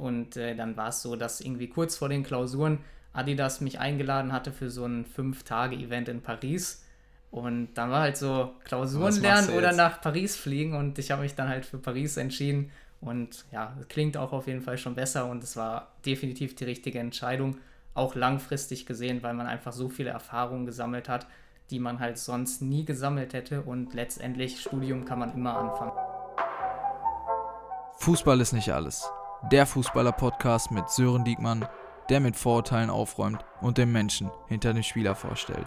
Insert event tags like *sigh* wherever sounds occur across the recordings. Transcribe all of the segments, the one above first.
und äh, dann war es so, dass irgendwie kurz vor den Klausuren Adidas mich eingeladen hatte für so ein Fünf-Tage-Event in Paris. Und dann war halt so Klausuren lernen oder nach Paris fliegen und ich habe mich dann halt für Paris entschieden. Und ja, klingt auch auf jeden Fall schon besser und es war definitiv die richtige Entscheidung, auch langfristig gesehen, weil man einfach so viele Erfahrungen gesammelt hat, die man halt sonst nie gesammelt hätte und letztendlich Studium kann man immer anfangen. Fußball ist nicht alles. Der Fußballer-Podcast mit Sören Diekmann, der mit Vorurteilen aufräumt und den Menschen hinter dem Spieler vorstellt.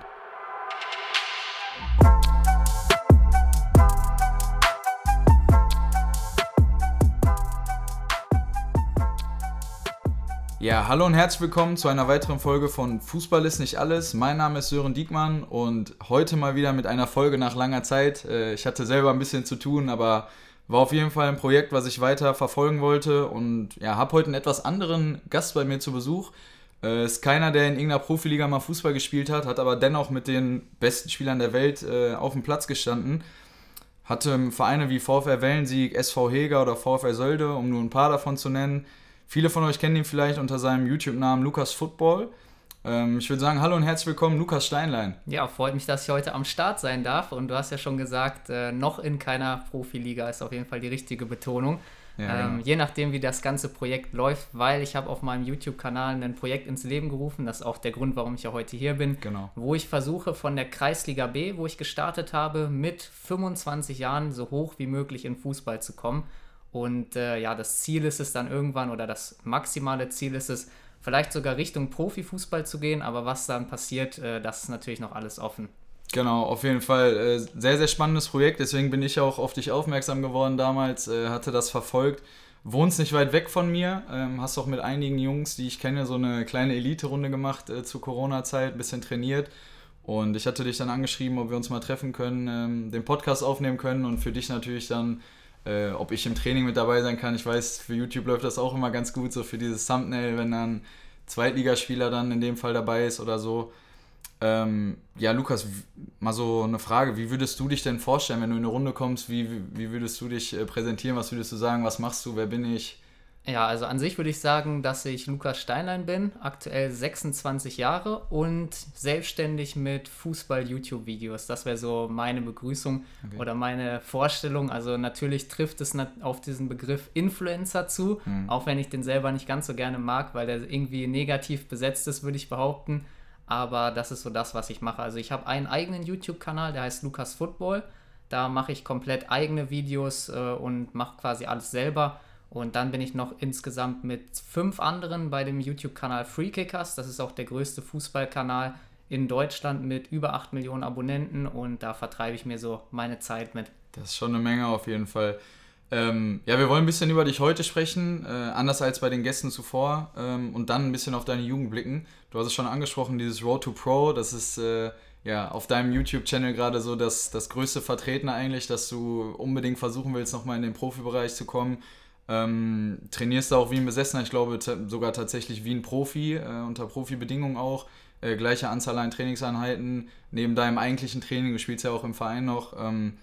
Ja, hallo und herzlich willkommen zu einer weiteren Folge von Fußball ist nicht alles. Mein Name ist Sören Diekmann und heute mal wieder mit einer Folge nach langer Zeit. Äh, ich hatte selber ein bisschen zu tun, aber war auf jeden Fall ein Projekt, was ich weiter verfolgen wollte und ja, habe heute einen etwas anderen Gast bei mir zu Besuch. Äh, ist keiner, der in irgendeiner Profiliga mal Fußball gespielt hat, hat aber dennoch mit den besten Spielern der Welt äh, auf dem Platz gestanden. Hatte Vereine wie VfR Wellensieg, SV Heger oder VfR Sölde, um nur ein paar davon zu nennen Viele von euch kennen ihn vielleicht unter seinem YouTube-Namen Lukas Football. Ähm, ich würde sagen, hallo und herzlich willkommen, Lukas Steinlein. Ja, freut mich, dass ich heute am Start sein darf. Und du hast ja schon gesagt, äh, noch in keiner Profiliga ist auf jeden Fall die richtige Betonung. Ja, ähm, genau. Je nachdem, wie das ganze Projekt läuft, weil ich habe auf meinem YouTube-Kanal ein Projekt ins Leben gerufen. Das ist auch der Grund, warum ich ja heute hier bin. Genau. Wo ich versuche, von der Kreisliga B, wo ich gestartet habe, mit 25 Jahren so hoch wie möglich in Fußball zu kommen. Und äh, ja, das Ziel ist es dann irgendwann oder das maximale Ziel ist es, vielleicht sogar Richtung Profifußball zu gehen. Aber was dann passiert, äh, das ist natürlich noch alles offen. Genau, auf jeden Fall äh, sehr, sehr spannendes Projekt. Deswegen bin ich auch auf dich aufmerksam geworden damals, äh, hatte das verfolgt. Wohnst nicht weit weg von mir, ähm, hast auch mit einigen Jungs, die ich kenne, so eine kleine Elite-Runde gemacht zur Corona-Zeit, ein bisschen trainiert. Und ich hatte dich dann angeschrieben, ob wir uns mal treffen können, ähm, den Podcast aufnehmen können und für dich natürlich dann äh, ob ich im Training mit dabei sein kann. Ich weiß, für YouTube läuft das auch immer ganz gut, so für dieses Thumbnail, wenn dann Zweitligaspieler dann in dem Fall dabei ist oder so. Ähm, ja, Lukas, mal so eine Frage. Wie würdest du dich denn vorstellen, wenn du in eine Runde kommst? Wie, wie würdest du dich äh, präsentieren? Was würdest du sagen? Was machst du? Wer bin ich? Ja, also an sich würde ich sagen, dass ich Lukas Steinlein bin, aktuell 26 Jahre und selbstständig mit Fußball-YouTube-Videos. Das wäre so meine Begrüßung okay. oder meine Vorstellung. Also natürlich trifft es auf diesen Begriff Influencer zu, mhm. auch wenn ich den selber nicht ganz so gerne mag, weil der irgendwie negativ besetzt ist, würde ich behaupten. Aber das ist so das, was ich mache. Also ich habe einen eigenen YouTube-Kanal, der heißt Lukas Football. Da mache ich komplett eigene Videos äh, und mache quasi alles selber und dann bin ich noch insgesamt mit fünf anderen bei dem YouTube-Kanal Freekickers. Das ist auch der größte Fußballkanal in Deutschland mit über 8 Millionen Abonnenten und da vertreibe ich mir so meine Zeit mit. Das ist schon eine Menge auf jeden Fall. Ähm, ja, wir wollen ein bisschen über dich heute sprechen, äh, anders als bei den Gästen zuvor ähm, und dann ein bisschen auf deine Jugend blicken. Du hast es schon angesprochen, dieses Road to Pro, das ist äh, ja auf deinem YouTube-Channel gerade so das, das größte Vertreten eigentlich, dass du unbedingt versuchen willst, nochmal in den Profibereich zu kommen ähm, trainierst du auch wie ein Besessener, ich glaube sogar tatsächlich wie ein Profi, äh, unter Profibedingungen auch. Äh, gleiche Anzahl an Trainingseinheiten neben deinem eigentlichen Training, du spielst ja auch im Verein noch. Ähm,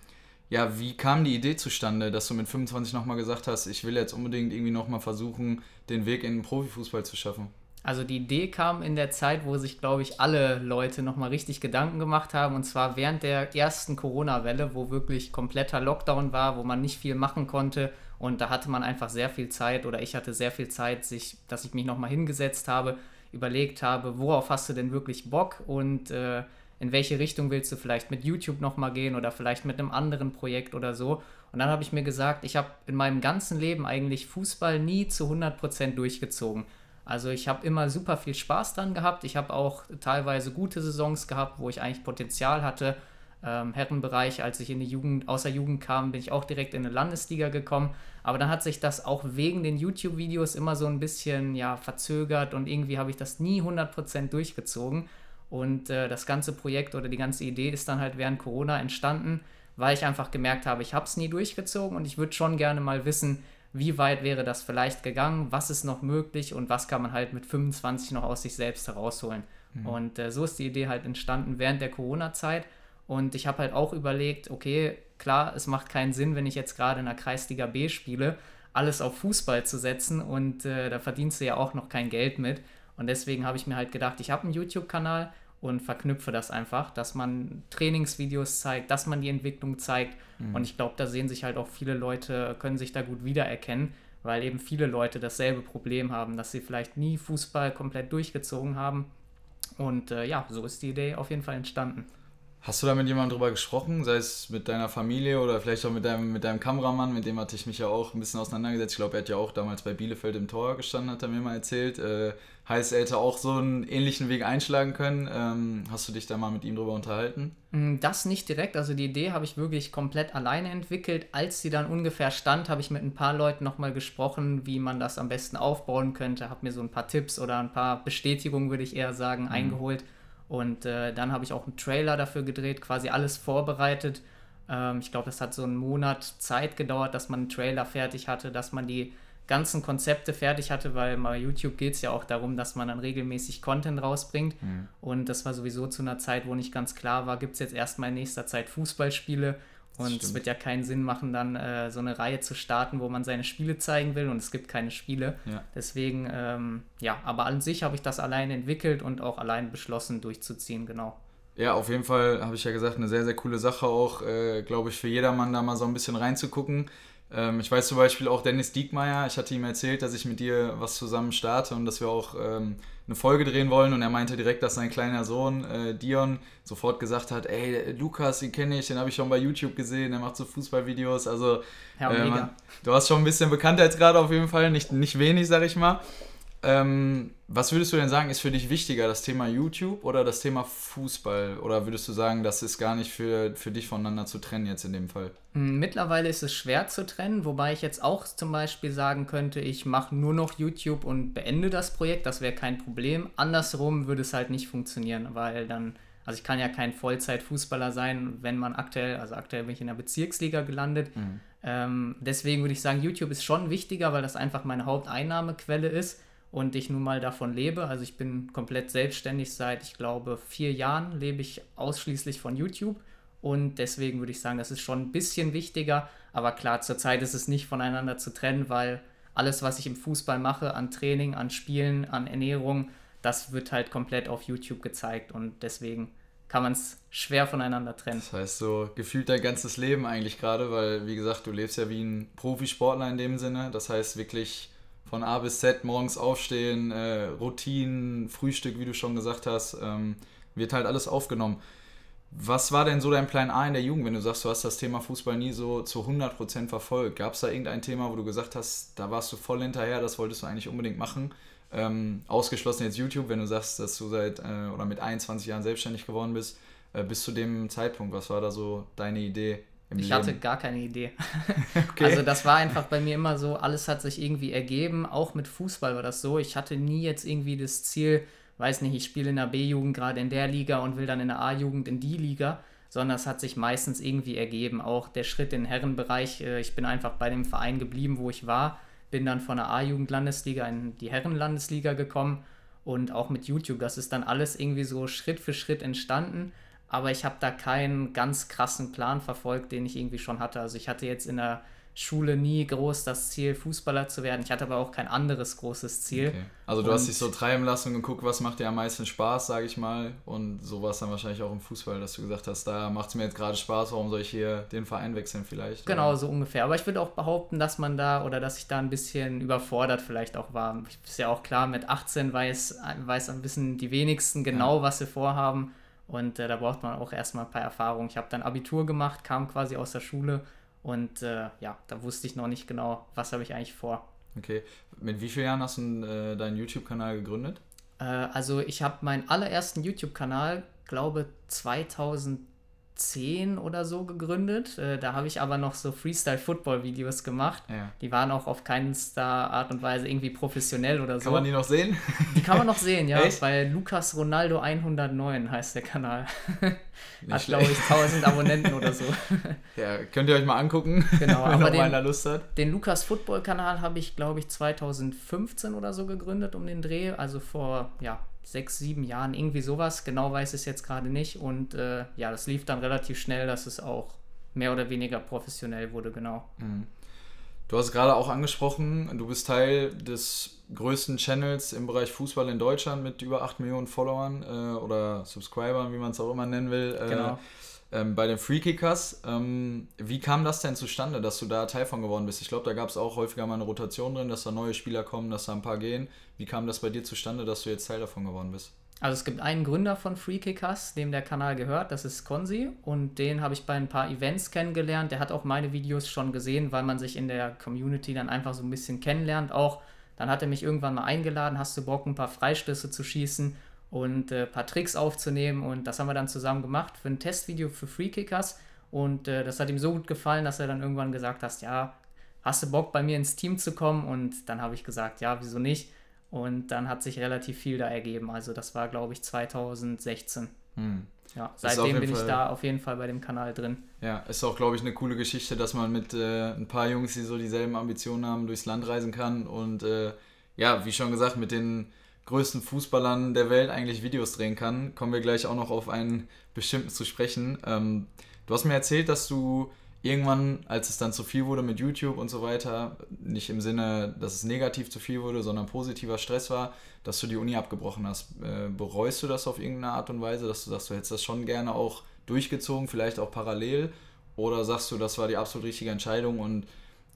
ja, wie kam die Idee zustande, dass du mit 25 nochmal gesagt hast, ich will jetzt unbedingt irgendwie nochmal versuchen, den Weg in den Profifußball zu schaffen? Also die Idee kam in der Zeit, wo sich, glaube ich, alle Leute nochmal richtig Gedanken gemacht haben. Und zwar während der ersten Corona-Welle, wo wirklich kompletter Lockdown war, wo man nicht viel machen konnte. Und da hatte man einfach sehr viel Zeit oder ich hatte sehr viel Zeit, sich, dass ich mich nochmal hingesetzt habe, überlegt habe, worauf hast du denn wirklich Bock und äh, in welche Richtung willst du vielleicht mit YouTube nochmal gehen oder vielleicht mit einem anderen Projekt oder so. Und dann habe ich mir gesagt, ich habe in meinem ganzen Leben eigentlich Fußball nie zu 100% durchgezogen. Also ich habe immer super viel Spaß dran gehabt. Ich habe auch teilweise gute Saisons gehabt, wo ich eigentlich Potenzial hatte. Ähm, Herrenbereich, als ich in die Jugend, außer Jugend kam, bin ich auch direkt in eine Landesliga gekommen. Aber dann hat sich das auch wegen den YouTube-Videos immer so ein bisschen ja, verzögert und irgendwie habe ich das nie 100% durchgezogen. Und äh, das ganze Projekt oder die ganze Idee ist dann halt während Corona entstanden, weil ich einfach gemerkt habe, ich habe es nie durchgezogen und ich würde schon gerne mal wissen, wie weit wäre das vielleicht gegangen, was ist noch möglich und was kann man halt mit 25 noch aus sich selbst herausholen. Mhm. Und äh, so ist die Idee halt entstanden während der Corona-Zeit. Und ich habe halt auch überlegt, okay, klar, es macht keinen Sinn, wenn ich jetzt gerade in der Kreisliga B spiele, alles auf Fußball zu setzen und äh, da verdienst du ja auch noch kein Geld mit. Und deswegen habe ich mir halt gedacht, ich habe einen YouTube-Kanal und verknüpfe das einfach, dass man Trainingsvideos zeigt, dass man die Entwicklung zeigt. Mhm. Und ich glaube, da sehen sich halt auch viele Leute, können sich da gut wiedererkennen, weil eben viele Leute dasselbe Problem haben, dass sie vielleicht nie Fußball komplett durchgezogen haben. Und äh, ja, so ist die Idee auf jeden Fall entstanden. Hast du da mit jemandem drüber gesprochen, sei es mit deiner Familie oder vielleicht auch mit deinem, mit deinem Kameramann, mit dem hatte ich mich ja auch ein bisschen auseinandergesetzt. Ich glaube, er hat ja auch damals bei Bielefeld im Tor gestanden, hat er mir mal erzählt. Äh, heißt, er hätte auch so einen ähnlichen Weg einschlagen können. Ähm, hast du dich da mal mit ihm drüber unterhalten? Mm, das nicht direkt. Also die Idee habe ich wirklich komplett alleine entwickelt. Als sie dann ungefähr stand, habe ich mit ein paar Leuten nochmal gesprochen, wie man das am besten aufbauen könnte. Habe mir so ein paar Tipps oder ein paar Bestätigungen, würde ich eher sagen, mhm. eingeholt und äh, dann habe ich auch einen Trailer dafür gedreht, quasi alles vorbereitet. Ähm, ich glaube, das hat so einen Monat Zeit gedauert, dass man einen Trailer fertig hatte, dass man die ganzen Konzepte fertig hatte, weil bei YouTube geht es ja auch darum, dass man dann regelmäßig Content rausbringt. Mhm. Und das war sowieso zu einer Zeit, wo nicht ganz klar war, gibt es jetzt erstmal in nächster Zeit Fußballspiele und es wird ja keinen Sinn machen, dann äh, so eine Reihe zu starten, wo man seine Spiele zeigen will und es gibt keine Spiele. Ja. Deswegen, ähm, ja, aber an sich habe ich das allein entwickelt und auch allein beschlossen durchzuziehen, genau. Ja, auf jeden Fall habe ich ja gesagt, eine sehr, sehr coole Sache auch, äh, glaube ich, für jedermann da mal so ein bisschen reinzugucken. Ähm, ich weiß zum Beispiel auch Dennis Diekmeyer, ich hatte ihm erzählt, dass ich mit dir was zusammen starte und dass wir auch ähm, eine Folge drehen wollen. Und er meinte direkt, dass sein kleiner Sohn äh, Dion sofort gesagt hat, ey, Lukas, den kenne ich, den habe ich schon bei YouTube gesehen, der macht so Fußballvideos, also ja, äh, man, du hast schon ein bisschen Bekanntheitsgrad auf jeden Fall, nicht, nicht wenig, sag ich mal. Ähm, was würdest du denn sagen, ist für dich wichtiger, das Thema YouTube oder das Thema Fußball? Oder würdest du sagen, das ist gar nicht für, für dich voneinander zu trennen jetzt in dem Fall? Hm, mittlerweile ist es schwer zu trennen, wobei ich jetzt auch zum Beispiel sagen könnte, ich mache nur noch YouTube und beende das Projekt, das wäre kein Problem. Andersrum würde es halt nicht funktionieren, weil dann, also ich kann ja kein Vollzeit-Fußballer sein, wenn man aktuell, also aktuell bin ich in der Bezirksliga gelandet. Mhm. Ähm, deswegen würde ich sagen, YouTube ist schon wichtiger, weil das einfach meine Haupteinnahmequelle ist und ich nun mal davon lebe. Also ich bin komplett selbstständig seit, ich glaube, vier Jahren lebe ich ausschließlich von YouTube und deswegen würde ich sagen, das ist schon ein bisschen wichtiger. Aber klar, zurzeit ist es nicht voneinander zu trennen, weil alles, was ich im Fußball mache, an Training, an Spielen, an Ernährung, das wird halt komplett auf YouTube gezeigt und deswegen kann man es schwer voneinander trennen. Das heißt, so gefühlt dein ganzes Leben eigentlich gerade, weil, wie gesagt, du lebst ja wie ein Profisportler in dem Sinne. Das heißt, wirklich von A bis Z morgens aufstehen, äh, Routinen, Frühstück, wie du schon gesagt hast, ähm, wird halt alles aufgenommen. Was war denn so dein Plan A in der Jugend, wenn du sagst, du hast das Thema Fußball nie so zu 100% verfolgt? Gab es da irgendein Thema, wo du gesagt hast, da warst du voll hinterher, das wolltest du eigentlich unbedingt machen? Ähm, ausgeschlossen jetzt YouTube, wenn du sagst, dass du seit äh, oder mit 21 Jahren selbstständig geworden bist, äh, bis zu dem Zeitpunkt, was war da so deine Idee? Ich Leben. hatte gar keine Idee. *laughs* *laughs* okay. Also das war einfach *laughs* bei mir immer so, alles hat sich irgendwie ergeben. Auch mit Fußball war das so. Ich hatte nie jetzt irgendwie das Ziel, weiß nicht, ich spiele in der B-Jugend gerade in der Liga und will dann in der A-Jugend in die Liga, sondern es hat sich meistens irgendwie ergeben. Auch der Schritt in den Herrenbereich, äh, ich bin einfach bei dem Verein geblieben, wo ich war, bin dann von der A-Jugend-Landesliga in die Herren-Landesliga gekommen und auch mit YouTube, das ist dann alles irgendwie so Schritt für Schritt entstanden aber ich habe da keinen ganz krassen Plan verfolgt, den ich irgendwie schon hatte. Also ich hatte jetzt in der Schule nie groß das Ziel, Fußballer zu werden. Ich hatte aber auch kein anderes großes Ziel. Okay. Also du und hast dich so treiben lassen und geguckt, was macht dir am meisten Spaß, sage ich mal. Und so war es dann wahrscheinlich auch im Fußball, dass du gesagt hast, da macht es mir jetzt gerade Spaß, warum soll ich hier den Verein wechseln vielleicht? Genau, oder? so ungefähr. Aber ich würde auch behaupten, dass man da oder dass ich da ein bisschen überfordert vielleicht auch war. Ist ja auch klar, mit 18 weiß, weiß ein bisschen die wenigsten genau, ja. was sie vorhaben. Und äh, da braucht man auch erstmal ein paar Erfahrungen. Ich habe dann Abitur gemacht, kam quasi aus der Schule und äh, ja, da wusste ich noch nicht genau, was habe ich eigentlich vor. Okay. Mit wie vielen Jahren hast du äh, deinen YouTube-Kanal gegründet? Äh, also ich habe meinen allerersten YouTube-Kanal, glaube 2000 2010 oder so gegründet. Äh, da habe ich aber noch so Freestyle-Football-Videos gemacht. Ja. Die waren auch auf keinster Art und Weise irgendwie professionell oder so. Kann man die noch sehen? Die kann man noch sehen, ja. *laughs* Echt? Bei Lukas Ronaldo 109 heißt der Kanal. *laughs* hat, glaube ich, 1000 Abonnenten oder so. *laughs* Ja, könnt ihr euch mal angucken, genau, wenn aber den, einer Lust hat. Den Lukas Football-Kanal habe ich, glaube ich, 2015 oder so gegründet um den Dreh. Also vor, ja, sechs, sieben Jahren, irgendwie sowas. Genau weiß ich es jetzt gerade nicht. Und äh, ja, das lief dann relativ schnell, dass es auch mehr oder weniger professionell wurde, genau. Mhm. Du hast gerade auch angesprochen, du bist Teil des größten Channels im Bereich Fußball in Deutschland mit über 8 Millionen Followern äh, oder Subscribern, wie man es auch immer nennen will. Äh, genau. Ähm, bei den Freekickers. Ähm, wie kam das denn zustande, dass du da Teil von geworden bist? Ich glaube, da gab es auch häufiger mal eine Rotation drin, dass da neue Spieler kommen, dass da ein paar gehen. Wie kam das bei dir zustande, dass du jetzt Teil davon geworden bist? Also es gibt einen Gründer von Freekickers, dem der Kanal gehört, das ist Konzi und den habe ich bei ein paar Events kennengelernt. Der hat auch meine Videos schon gesehen, weil man sich in der Community dann einfach so ein bisschen kennenlernt. Auch dann hat er mich irgendwann mal eingeladen, hast du Bock, ein paar Freistöße zu schießen und äh, ein paar Tricks aufzunehmen und das haben wir dann zusammen gemacht für ein Testvideo für Freekickers und äh, das hat ihm so gut gefallen, dass er dann irgendwann gesagt hat, ja, hast du Bock bei mir ins Team zu kommen und dann habe ich gesagt, ja, wieso nicht? Und dann hat sich relativ viel da ergeben. Also das war, glaube ich, 2016. Hm. Ja, seitdem bin Fall, ich da auf jeden Fall bei dem Kanal drin. Ja, ist auch, glaube ich, eine coole Geschichte, dass man mit äh, ein paar Jungs, die so dieselben Ambitionen haben, durchs Land reisen kann und äh, ja, wie schon gesagt, mit den größten Fußballern der Welt eigentlich Videos drehen kann. Kommen wir gleich auch noch auf einen bestimmten zu sprechen. Ähm, du hast mir erzählt, dass du irgendwann, als es dann zu viel wurde mit YouTube und so weiter, nicht im Sinne, dass es negativ zu viel wurde, sondern positiver Stress war, dass du die Uni abgebrochen hast. Äh, bereust du das auf irgendeine Art und Weise, dass du sagst, du hättest das schon gerne auch durchgezogen, vielleicht auch parallel? Oder sagst du, das war die absolut richtige Entscheidung und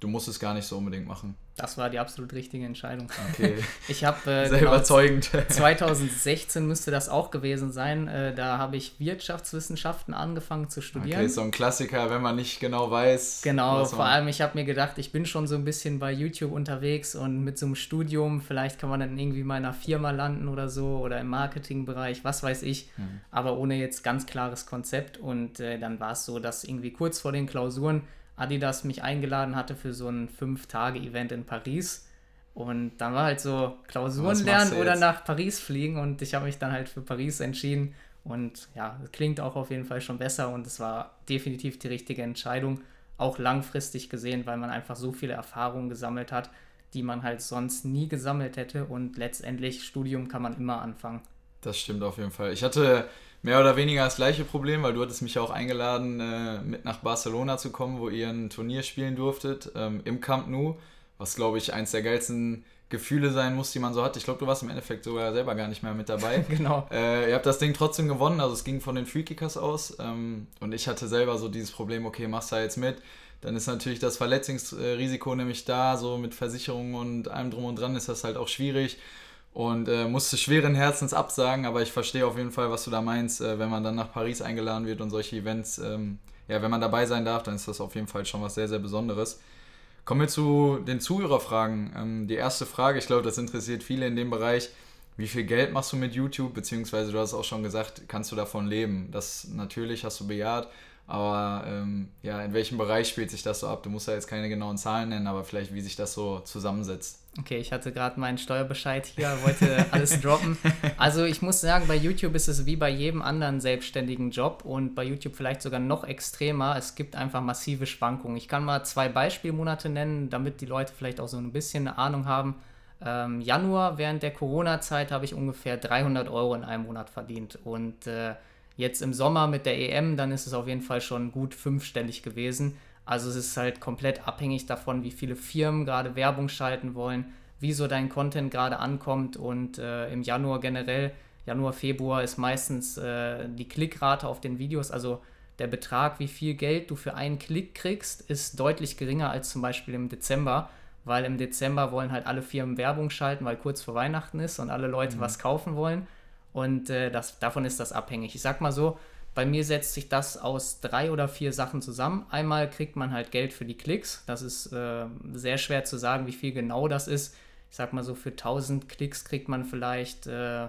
du musst es gar nicht so unbedingt machen? Das war die absolut richtige Entscheidung. Okay. *laughs* Ich habe äh, sehr genau, überzeugend. *laughs* 2016 müsste das auch gewesen sein. Äh, da habe ich Wirtschaftswissenschaften angefangen zu studieren. Okay, so ein Klassiker, wenn man nicht genau weiß. Genau, vor allem ich habe mir gedacht, ich bin schon so ein bisschen bei YouTube unterwegs und mit so einem Studium, vielleicht kann man dann irgendwie mal in einer Firma landen oder so oder im Marketingbereich, was weiß ich, hm. aber ohne jetzt ganz klares Konzept. Und äh, dann war es so, dass irgendwie kurz vor den Klausuren Adidas mich eingeladen hatte für so ein Fünf-Tage-Event in Paris. Und dann war halt so Klausuren lernen oder nach Paris fliegen und ich habe mich dann halt für Paris entschieden. Und ja, klingt auch auf jeden Fall schon besser und es war definitiv die richtige Entscheidung, auch langfristig gesehen, weil man einfach so viele Erfahrungen gesammelt hat, die man halt sonst nie gesammelt hätte und letztendlich Studium kann man immer anfangen. Das stimmt auf jeden Fall. Ich hatte mehr oder weniger das gleiche Problem, weil du hattest mich ja auch eingeladen, äh, mit nach Barcelona zu kommen, wo ihr ein Turnier spielen durftet, ähm, im Camp Nou, was glaube ich eins der geilsten Gefühle sein muss, die man so hat. Ich glaube, du warst im Endeffekt sogar selber gar nicht mehr mit dabei. *laughs* genau. Äh, ihr habt das Ding trotzdem gewonnen, also es ging von den Freekickers aus ähm, und ich hatte selber so dieses Problem, okay, machst du da jetzt mit, dann ist natürlich das Verletzungsrisiko nämlich da, so mit Versicherungen und allem drum und dran ist das halt auch schwierig und äh, musste schweren Herzens absagen, aber ich verstehe auf jeden Fall, was du da meinst, äh, wenn man dann nach Paris eingeladen wird und solche Events, ähm, ja, wenn man dabei sein darf, dann ist das auf jeden Fall schon was sehr, sehr Besonderes. Kommen wir zu den Zuhörerfragen. Ähm, die erste Frage, ich glaube, das interessiert viele in dem Bereich. Wie viel Geld machst du mit YouTube? Beziehungsweise du hast auch schon gesagt, kannst du davon leben? Das natürlich hast du bejaht, aber ähm, ja, in welchem Bereich spielt sich das so ab? Du musst ja jetzt keine genauen Zahlen nennen, aber vielleicht wie sich das so zusammensetzt. Okay, ich hatte gerade meinen Steuerbescheid hier, wollte alles *laughs* droppen. Also ich muss sagen, bei YouTube ist es wie bei jedem anderen selbstständigen Job und bei YouTube vielleicht sogar noch extremer. Es gibt einfach massive Schwankungen. Ich kann mal zwei Beispielmonate nennen, damit die Leute vielleicht auch so ein bisschen eine Ahnung haben. Ähm, Januar während der Corona-Zeit habe ich ungefähr 300 Euro in einem Monat verdient und äh, jetzt im Sommer mit der EM, dann ist es auf jeden Fall schon gut fünfstellig gewesen. Also es ist halt komplett abhängig davon, wie viele Firmen gerade Werbung schalten wollen, wie so dein Content gerade ankommt und äh, im Januar generell, Januar, Februar ist meistens äh, die Klickrate auf den Videos, also der Betrag, wie viel Geld du für einen Klick kriegst, ist deutlich geringer als zum Beispiel im Dezember, weil im Dezember wollen halt alle Firmen Werbung schalten, weil kurz vor Weihnachten ist und alle Leute mhm. was kaufen wollen und äh, das, davon ist das abhängig. Ich sag mal so, bei mir setzt sich das aus drei oder vier Sachen zusammen. Einmal kriegt man halt Geld für die Klicks. Das ist äh, sehr schwer zu sagen, wie viel genau das ist. Ich sag mal so, für 1000 Klicks kriegt man vielleicht, äh,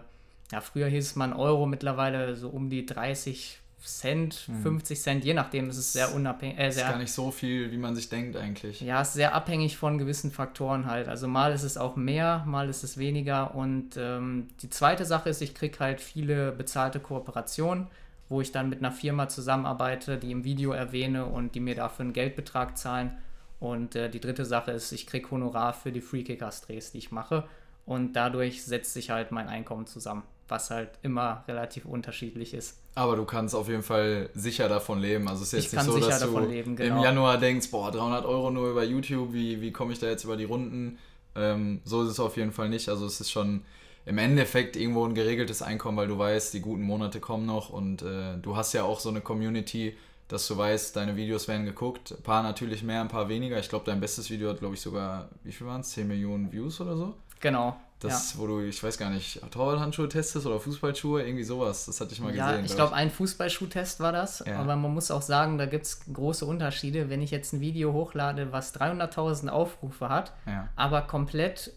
ja, früher hieß es mal ein Euro, mittlerweile so um die 30 Cent, hm. 50 Cent, je nachdem ist es sehr unabhängig. Äh, ist gar nicht so viel, wie man sich denkt eigentlich. Ja, ist sehr abhängig von gewissen Faktoren halt. Also mal ist es auch mehr, mal ist es weniger. Und ähm, die zweite Sache ist, ich kriege halt viele bezahlte Kooperationen wo ich dann mit einer Firma zusammenarbeite, die im Video erwähne und die mir dafür einen Geldbetrag zahlen. Und äh, die dritte Sache ist, ich kriege Honorar für die Free Kickers Drehs, die ich mache. Und dadurch setzt sich halt mein Einkommen zusammen. was halt immer relativ unterschiedlich ist. Aber du kannst auf jeden Fall sicher davon leben. Also es ist jetzt ich nicht so, dass du leben, genau. im Januar denkst, boah, 300 Euro nur über YouTube, wie, wie komme ich da jetzt über die Runden? Ähm, so ist es auf jeden Fall nicht. Also es ist schon im Endeffekt irgendwo ein geregeltes Einkommen, weil du weißt, die guten Monate kommen noch und äh, du hast ja auch so eine Community, dass du weißt, deine Videos werden geguckt. Ein paar natürlich mehr, ein paar weniger. Ich glaube, dein bestes Video hat, glaube ich, sogar, wie viel waren es? 10 Millionen Views oder so? Genau. Das, ja. wo du, ich weiß gar nicht, Torwarthandschuhe testest oder Fußballschuhe, irgendwie sowas. Das hatte ich mal ja, gesehen. Ja, ich glaube, ein Fußballschuhtest war das. Ja. Aber man muss auch sagen, da gibt es große Unterschiede. Wenn ich jetzt ein Video hochlade, was 300.000 Aufrufe hat, aber komplett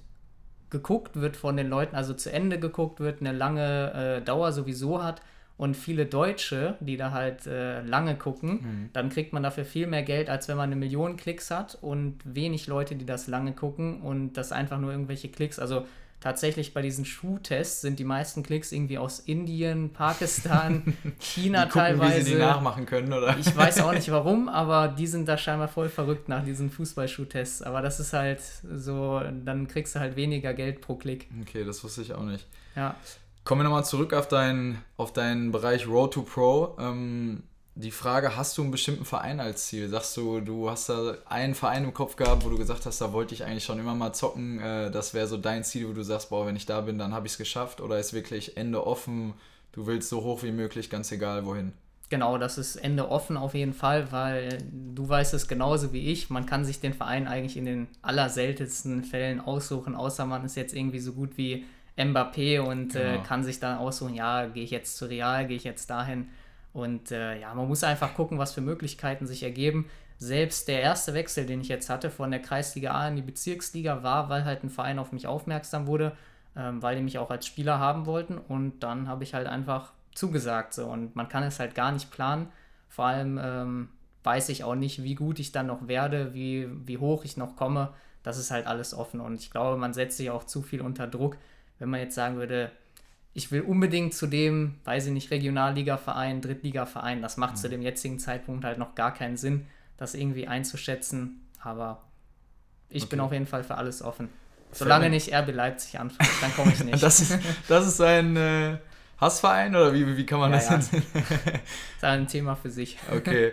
geguckt wird von den Leuten, also zu Ende geguckt wird, eine lange äh, Dauer sowieso hat und viele Deutsche, die da halt äh, lange gucken, mhm. dann kriegt man dafür viel mehr Geld, als wenn man eine Million Klicks hat und wenig Leute, die das lange gucken und das einfach nur irgendwelche Klicks. Also tatsächlich bei diesen Schuhtests sind die meisten Klicks irgendwie aus Indien, Pakistan, *laughs* China die gucken, teilweise. Wie sie die nachmachen können, oder? Ich weiß auch nicht *laughs* warum, aber die sind da scheinbar voll verrückt nach diesen Fußballschuhtests. Aber das ist halt so, dann kriegst du halt weniger Geld pro Klick. Okay, das wusste ich auch nicht. Ja. Kommen wir nochmal zurück auf deinen, auf deinen Bereich Road to Pro. Ähm, die Frage, hast du einen bestimmten Verein als Ziel? Sagst du, du hast da einen Verein im Kopf gehabt, wo du gesagt hast, da wollte ich eigentlich schon immer mal zocken, äh, das wäre so dein Ziel, wo du sagst, boah, wenn ich da bin, dann habe ich es geschafft? Oder ist wirklich Ende offen, du willst so hoch wie möglich, ganz egal wohin? Genau, das ist Ende offen auf jeden Fall, weil du weißt es genauso wie ich. Man kann sich den Verein eigentlich in den allerseltensten Fällen aussuchen, außer man ist jetzt irgendwie so gut wie Mbappé und äh, genau. äh, kann sich dann aussuchen, ja, gehe ich jetzt zu Real, gehe ich jetzt dahin. Und äh, ja, man muss einfach gucken, was für Möglichkeiten sich ergeben. Selbst der erste Wechsel, den ich jetzt hatte, von der Kreisliga A in die Bezirksliga, war, weil halt ein Verein auf mich aufmerksam wurde, ähm, weil die mich auch als Spieler haben wollten. Und dann habe ich halt einfach zugesagt. So. Und man kann es halt gar nicht planen. Vor allem ähm, weiß ich auch nicht, wie gut ich dann noch werde, wie, wie hoch ich noch komme. Das ist halt alles offen. Und ich glaube, man setzt sich auch zu viel unter Druck, wenn man jetzt sagen würde, ich will unbedingt zu dem, weiß ich nicht, Regionalliga-Verein, Drittliga-Verein. Das macht mhm. zu dem jetzigen Zeitpunkt halt noch gar keinen Sinn, das irgendwie einzuschätzen. Aber ich okay. bin auf jeden Fall für alles offen. Solange nicht RB Leipzig anfängt, dann komme ich *laughs* nicht. das, ist, das ist ein äh, Hassverein oder wie, wie kann man ja, das ja. jetzt? das *laughs* ist ein Thema für sich. *laughs* Okay.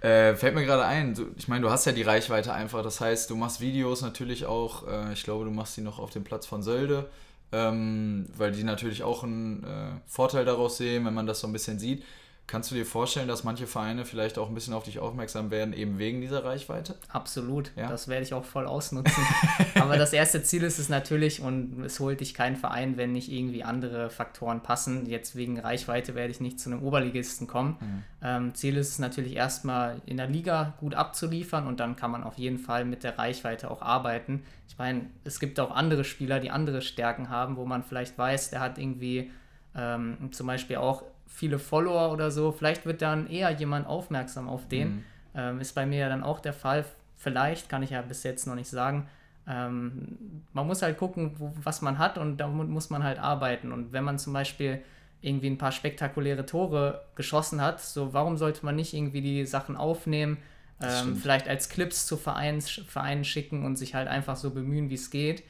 Äh, fällt mir gerade ein, du, ich meine, du hast ja die Reichweite einfach. Das heißt, du machst Videos natürlich auch. Äh, ich glaube, du machst die noch auf dem Platz von Sölde ähm, weil die natürlich auch einen äh, Vorteil daraus sehen, wenn man das so ein bisschen sieht. Kannst du dir vorstellen, dass manche Vereine vielleicht auch ein bisschen auf dich aufmerksam werden, eben wegen dieser Reichweite? Absolut, ja? das werde ich auch voll ausnutzen. *laughs* Aber das erste Ziel ist es natürlich, und es holt dich kein Verein, wenn nicht irgendwie andere Faktoren passen. Jetzt wegen Reichweite werde ich nicht zu einem Oberligisten kommen. Mhm. Ähm, Ziel ist es natürlich erstmal in der Liga gut abzuliefern und dann kann man auf jeden Fall mit der Reichweite auch arbeiten. Ich meine, es gibt auch andere Spieler, die andere Stärken haben, wo man vielleicht weiß, der hat irgendwie ähm, zum Beispiel auch viele Follower oder so, vielleicht wird dann eher jemand aufmerksam auf den. Mhm. Ähm, ist bei mir ja dann auch der Fall. Vielleicht, kann ich ja bis jetzt noch nicht sagen. Ähm, man muss halt gucken, wo, was man hat und damit muss man halt arbeiten. Und wenn man zum Beispiel irgendwie ein paar spektakuläre Tore geschossen hat, so warum sollte man nicht irgendwie die Sachen aufnehmen, ähm, vielleicht als Clips zu Vereins, Vereinen schicken und sich halt einfach so bemühen, wie es geht.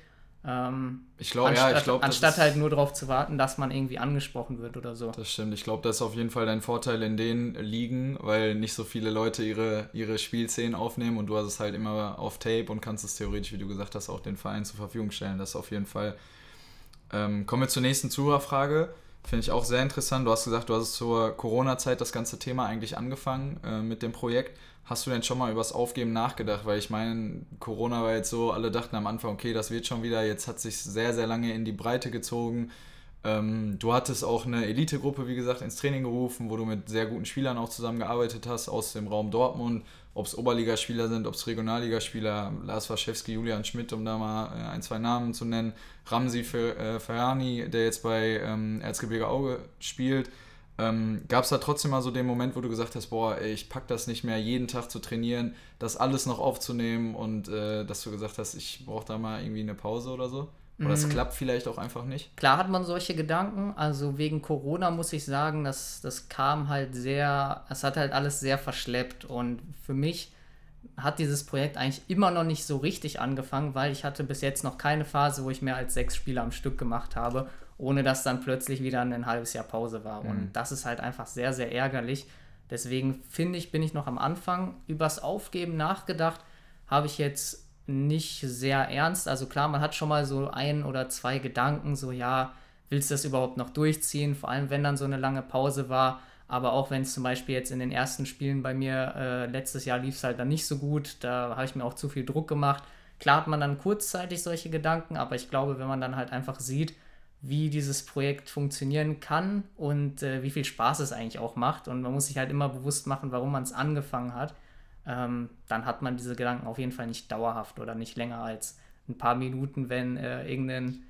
Ähm, ich glaube, ja, ich glaube. Anstatt halt nur darauf zu warten, dass man irgendwie angesprochen wird oder so. Das stimmt. Ich glaube, das ist auf jeden Fall dein Vorteil in den Ligen, weil nicht so viele Leute ihre, ihre Spielszenen aufnehmen und du hast es halt immer auf Tape und kannst es theoretisch, wie du gesagt hast, auch den Verein zur Verfügung stellen. Das ist auf jeden Fall. Ähm, kommen wir zur nächsten Zuhörerfrage. Finde ich auch sehr interessant. Du hast gesagt, du hast zur Corona-Zeit das ganze Thema eigentlich angefangen äh, mit dem Projekt. Hast du denn schon mal übers Aufgeben nachgedacht? Weil ich meine, Corona war jetzt so, alle dachten am Anfang, okay, das wird schon wieder. Jetzt hat sich sehr, sehr lange in die Breite gezogen. Ähm, du hattest auch eine Elitegruppe, wie gesagt, ins Training gerufen, wo du mit sehr guten Spielern auch zusammengearbeitet hast aus dem Raum Dortmund. Ob es Oberligaspieler sind, ob es Regionalligaspieler, Lars Waschewski, Julian Schmidt, um da mal äh, ein, zwei Namen zu nennen. Ramsi äh, Ferrani, der jetzt bei ähm, Erzgebirge Auge spielt. Ähm, Gab es da trotzdem mal so den Moment, wo du gesagt hast, boah, ey, ich pack das nicht mehr, jeden Tag zu trainieren, das alles noch aufzunehmen und äh, dass du gesagt hast, ich brauche da mal irgendwie eine Pause oder so? Oder es mhm. klappt vielleicht auch einfach nicht? Klar hat man solche Gedanken. Also wegen Corona muss ich sagen, dass das kam halt sehr, es hat halt alles sehr verschleppt. Und für mich hat dieses Projekt eigentlich immer noch nicht so richtig angefangen, weil ich hatte bis jetzt noch keine Phase, wo ich mehr als sechs Spiele am Stück gemacht habe, ohne dass dann plötzlich wieder ein halbes Jahr Pause war. Mhm. Und das ist halt einfach sehr, sehr ärgerlich. Deswegen finde ich, bin ich noch am Anfang. Übers Aufgeben nachgedacht habe ich jetzt nicht sehr ernst. Also klar, man hat schon mal so ein oder zwei Gedanken, so ja, willst du das überhaupt noch durchziehen? Vor allem, wenn dann so eine lange Pause war aber auch wenn es zum Beispiel jetzt in den ersten Spielen bei mir äh, letztes Jahr lief es halt dann nicht so gut, da habe ich mir auch zu viel Druck gemacht. Klar hat man dann kurzzeitig solche Gedanken, aber ich glaube, wenn man dann halt einfach sieht, wie dieses Projekt funktionieren kann und äh, wie viel Spaß es eigentlich auch macht und man muss sich halt immer bewusst machen, warum man es angefangen hat, ähm, dann hat man diese Gedanken auf jeden Fall nicht dauerhaft oder nicht länger als ein paar Minuten, wenn äh, irgendein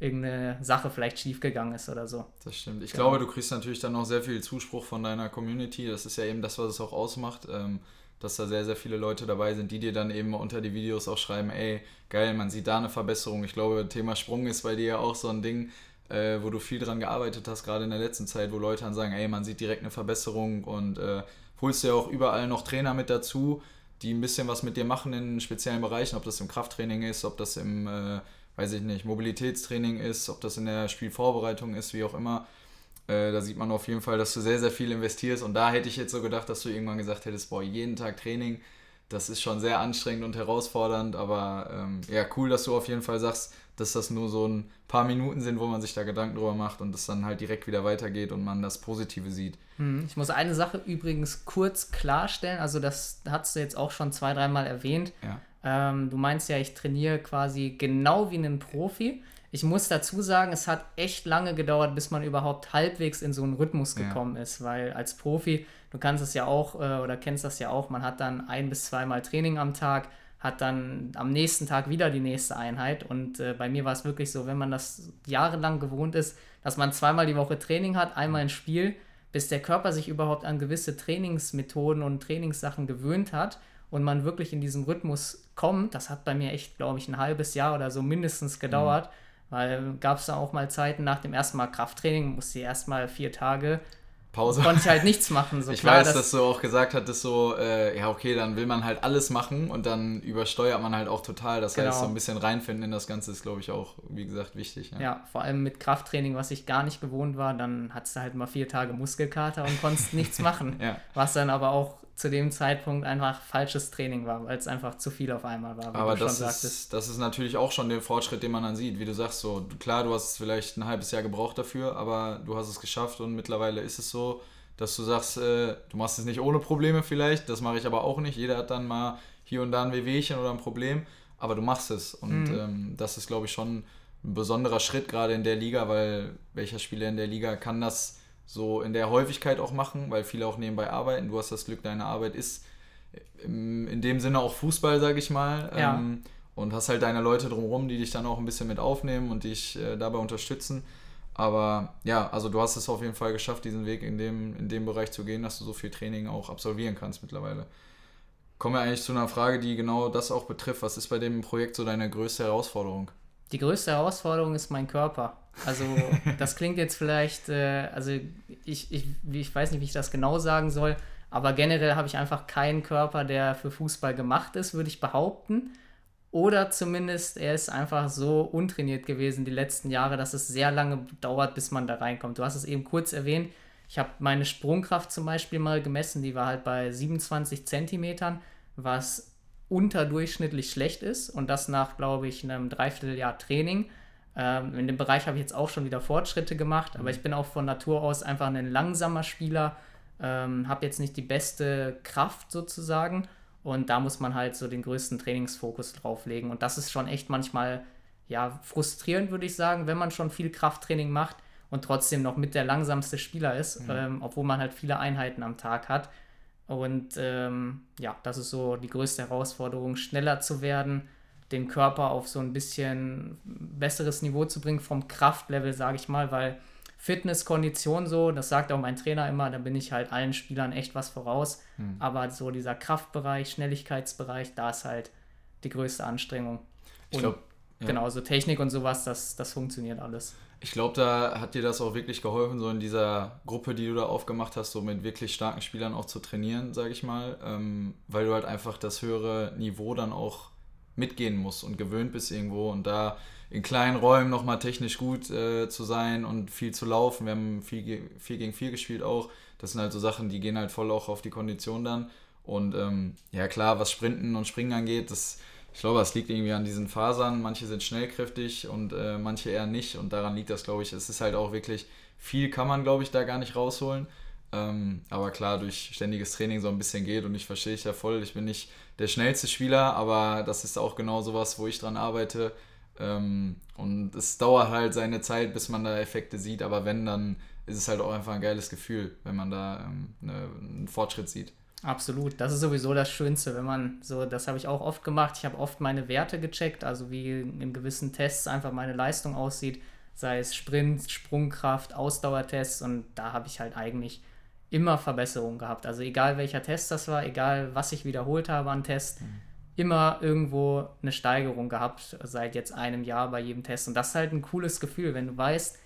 irgendeine Sache vielleicht schiefgegangen ist oder so. Das stimmt. Ich genau. glaube, du kriegst natürlich dann noch sehr viel Zuspruch von deiner Community. Das ist ja eben das, was es auch ausmacht, ähm, dass da sehr, sehr viele Leute dabei sind, die dir dann eben unter die Videos auch schreiben, ey, geil, man sieht da eine Verbesserung. Ich glaube, Thema Sprung ist bei dir ja auch so ein Ding, äh, wo du viel dran gearbeitet hast, gerade in der letzten Zeit, wo Leute dann sagen, ey, man sieht direkt eine Verbesserung und äh, holst ja auch überall noch Trainer mit dazu, die ein bisschen was mit dir machen in speziellen Bereichen, ob das im Krafttraining ist, ob das im äh, weiß ich nicht, Mobilitätstraining ist, ob das in der Spielvorbereitung ist, wie auch immer. Äh, da sieht man auf jeden Fall, dass du sehr, sehr viel investierst. Und da hätte ich jetzt so gedacht, dass du irgendwann gesagt hättest, boah, jeden Tag Training, das ist schon sehr anstrengend und herausfordernd. Aber ähm, ja, cool, dass du auf jeden Fall sagst, dass das nur so ein paar Minuten sind, wo man sich da Gedanken drüber macht und es dann halt direkt wieder weitergeht und man das Positive sieht. Hm, ich muss eine Sache übrigens kurz klarstellen, also das hast du jetzt auch schon zwei, dreimal erwähnt. Ja. Ähm, du meinst ja, ich trainiere quasi genau wie ein Profi. Ich muss dazu sagen, es hat echt lange gedauert, bis man überhaupt halbwegs in so einen Rhythmus gekommen ja. ist, weil als Profi, du kannst es ja auch äh, oder kennst das ja auch, man hat dann ein bis zweimal Training am Tag, hat dann am nächsten Tag wieder die nächste Einheit und äh, bei mir war es wirklich so, wenn man das jahrelang gewohnt ist, dass man zweimal die Woche Training hat, einmal ein Spiel, bis der Körper sich überhaupt an gewisse Trainingsmethoden und Trainingssachen gewöhnt hat und man wirklich in diesen Rhythmus kommt, das hat bei mir echt, glaube ich, ein halbes Jahr oder so mindestens gedauert, mhm. weil gab es da auch mal Zeiten nach dem ersten Mal Krafttraining, musste ich erst mal vier Tage Pause. Konnte ich halt nichts machen. So ich klar, weiß, dass, dass, du auch gesagt hattest, so, äh, ja, okay, dann will man halt alles machen und dann übersteuert man halt auch total. Das genau. heißt, so ein bisschen reinfinden in das Ganze ist, glaube ich, auch, wie gesagt, wichtig. Ja. ja. vor allem mit Krafttraining, was ich gar nicht gewohnt war, dann hattest du halt mal vier Tage Muskelkater und konntest nichts *laughs* machen. Ja. Was dann aber auch zu dem Zeitpunkt einfach falsches Training war, weil es einfach zu viel auf einmal war. Aber das ist, das ist natürlich auch schon der Fortschritt, den man dann sieht. Wie du sagst, so klar, du hast vielleicht ein halbes Jahr gebraucht dafür, aber du hast es geschafft und mittlerweile ist es so, dass du sagst, äh, du machst es nicht ohne Probleme vielleicht, das mache ich aber auch nicht. Jeder hat dann mal hier und da ein Wehwehchen oder ein Problem, aber du machst es. Und mhm. ähm, das ist, glaube ich, schon ein besonderer Schritt gerade in der Liga, weil welcher Spieler in der Liga kann das so in der Häufigkeit auch machen, weil viele auch nebenbei arbeiten. Du hast das Glück, deine Arbeit ist in dem Sinne auch Fußball, sag ich mal. Ja. Ähm, und hast halt deine Leute drumherum, die dich dann auch ein bisschen mit aufnehmen und dich äh, dabei unterstützen. Aber ja, also du hast es auf jeden Fall geschafft, diesen Weg in dem, in dem Bereich zu gehen, dass du so viel Training auch absolvieren kannst mittlerweile. Kommen wir eigentlich zu einer Frage, die genau das auch betrifft. Was ist bei dem Projekt so deine größte Herausforderung? Die größte Herausforderung ist mein Körper. Also das klingt jetzt vielleicht, äh, also ich, ich, ich weiß nicht, wie ich das genau sagen soll, aber generell habe ich einfach keinen Körper, der für Fußball gemacht ist, würde ich behaupten. Oder zumindest er ist einfach so untrainiert gewesen die letzten Jahre, dass es sehr lange dauert, bis man da reinkommt. Du hast es eben kurz erwähnt. Ich habe meine Sprungkraft zum Beispiel mal gemessen, die war halt bei 27 Zentimetern, was unterdurchschnittlich schlecht ist und das nach, glaube ich, einem Dreivierteljahr Training. Ähm, in dem Bereich habe ich jetzt auch schon wieder Fortschritte gemacht, aber mhm. ich bin auch von Natur aus einfach ein langsamer Spieler, ähm, habe jetzt nicht die beste Kraft sozusagen und da muss man halt so den größten Trainingsfokus drauf legen und das ist schon echt manchmal ja frustrierend, würde ich sagen, wenn man schon viel Krafttraining macht und trotzdem noch mit der langsamste Spieler ist, mhm. ähm, obwohl man halt viele Einheiten am Tag hat. Und ähm, ja, das ist so die größte Herausforderung, schneller zu werden, den Körper auf so ein bisschen besseres Niveau zu bringen vom Kraftlevel, sage ich mal, weil Fitness, Kondition so, das sagt auch mein Trainer immer, da bin ich halt allen Spielern echt was voraus. Hm. Aber so dieser Kraftbereich, Schnelligkeitsbereich, da ist halt die größte Anstrengung. Ich glaube, ja. genau, so Technik und sowas, das, das funktioniert alles. Ich glaube, da hat dir das auch wirklich geholfen, so in dieser Gruppe, die du da aufgemacht hast, so mit wirklich starken Spielern auch zu trainieren, sage ich mal, ähm, weil du halt einfach das höhere Niveau dann auch mitgehen musst und gewöhnt bist irgendwo und da in kleinen Räumen nochmal technisch gut äh, zu sein und viel zu laufen. Wir haben viel, viel gegen viel gespielt auch. Das sind halt so Sachen, die gehen halt voll auch auf die Kondition dann. Und ähm, ja klar, was Sprinten und Springen angeht, das ich glaube, es liegt irgendwie an diesen Fasern. Manche sind schnellkräftig und äh, manche eher nicht. Und daran liegt das, glaube ich. Es ist halt auch wirklich viel, kann man, glaube ich, da gar nicht rausholen. Ähm, aber klar, durch ständiges Training so ein bisschen geht und ich verstehe ich ja voll. Ich bin nicht der schnellste Spieler, aber das ist auch genau sowas, wo ich dran arbeite. Ähm, und es dauert halt seine Zeit, bis man da Effekte sieht. Aber wenn, dann ist es halt auch einfach ein geiles Gefühl, wenn man da ähm, ne, einen Fortschritt sieht. Absolut, das ist sowieso das Schönste, wenn man so, das habe ich auch oft gemacht. Ich habe oft meine Werte gecheckt, also wie in gewissen Tests einfach meine Leistung aussieht, sei es Sprint, Sprungkraft, Ausdauertests und da habe ich halt eigentlich immer Verbesserungen gehabt. Also egal welcher Test das war, egal was ich wiederholt habe an Test, mhm. immer irgendwo eine Steigerung gehabt seit jetzt einem Jahr bei jedem Test und das ist halt ein cooles Gefühl, wenn du weißt,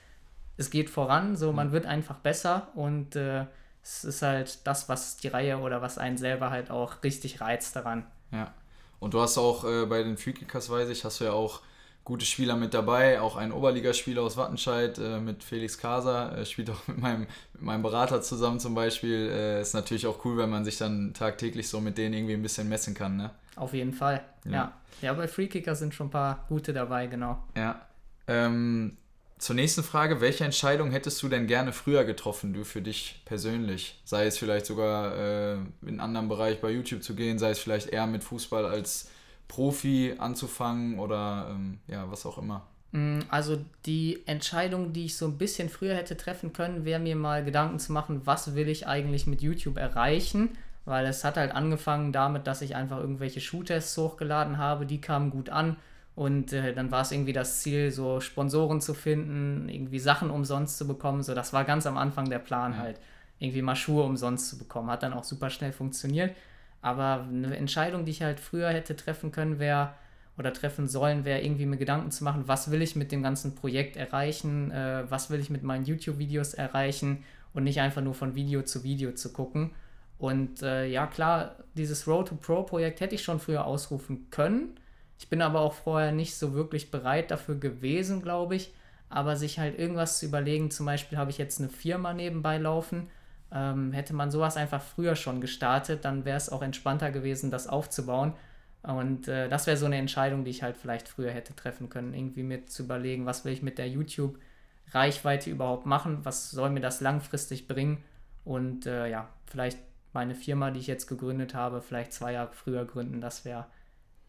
es geht voran, so man mhm. wird einfach besser und äh, es ist halt das, was die Reihe oder was einen selber halt auch richtig reizt daran. Ja. Und du hast auch äh, bei den Freekickers, weiß ich, hast du ja auch gute Spieler mit dabei, auch ein Oberligaspieler aus Wattenscheid äh, mit Felix Casa, äh, spielt auch mit meinem, mit meinem Berater zusammen zum Beispiel. Äh, ist natürlich auch cool, wenn man sich dann tagtäglich so mit denen irgendwie ein bisschen messen kann. Ne? Auf jeden Fall, ja. Ja, ja bei Freekicker sind schon ein paar gute dabei, genau. Ja. Ähm, zur nächsten Frage, welche Entscheidung hättest du denn gerne früher getroffen, du für dich persönlich? Sei es vielleicht sogar äh, in einen anderen Bereich bei YouTube zu gehen, sei es vielleicht eher mit Fußball als Profi anzufangen oder ähm, ja, was auch immer. Mm, also die Entscheidung, die ich so ein bisschen früher hätte treffen können, wäre mir mal Gedanken zu machen, was will ich eigentlich mit YouTube erreichen? Weil es hat halt angefangen damit, dass ich einfach irgendwelche Schuhtests hochgeladen habe, die kamen gut an und äh, dann war es irgendwie das Ziel, so Sponsoren zu finden, irgendwie Sachen umsonst zu bekommen. So, das war ganz am Anfang der Plan halt, irgendwie mal Schuhe umsonst zu bekommen. Hat dann auch super schnell funktioniert. Aber eine Entscheidung, die ich halt früher hätte treffen können, wäre oder treffen sollen, wäre irgendwie mir Gedanken zu machen, was will ich mit dem ganzen Projekt erreichen, äh, was will ich mit meinen YouTube-Videos erreichen und nicht einfach nur von Video zu Video zu gucken. Und äh, ja, klar, dieses Road to Pro-Projekt hätte ich schon früher ausrufen können ich bin aber auch vorher nicht so wirklich bereit dafür gewesen, glaube ich. Aber sich halt irgendwas zu überlegen, zum Beispiel habe ich jetzt eine Firma nebenbei laufen, ähm, hätte man sowas einfach früher schon gestartet, dann wäre es auch entspannter gewesen, das aufzubauen. Und äh, das wäre so eine Entscheidung, die ich halt vielleicht früher hätte treffen können, irgendwie mir zu überlegen, was will ich mit der YouTube-Reichweite überhaupt machen, was soll mir das langfristig bringen und äh, ja, vielleicht meine Firma, die ich jetzt gegründet habe, vielleicht zwei Jahre früher gründen, das wäre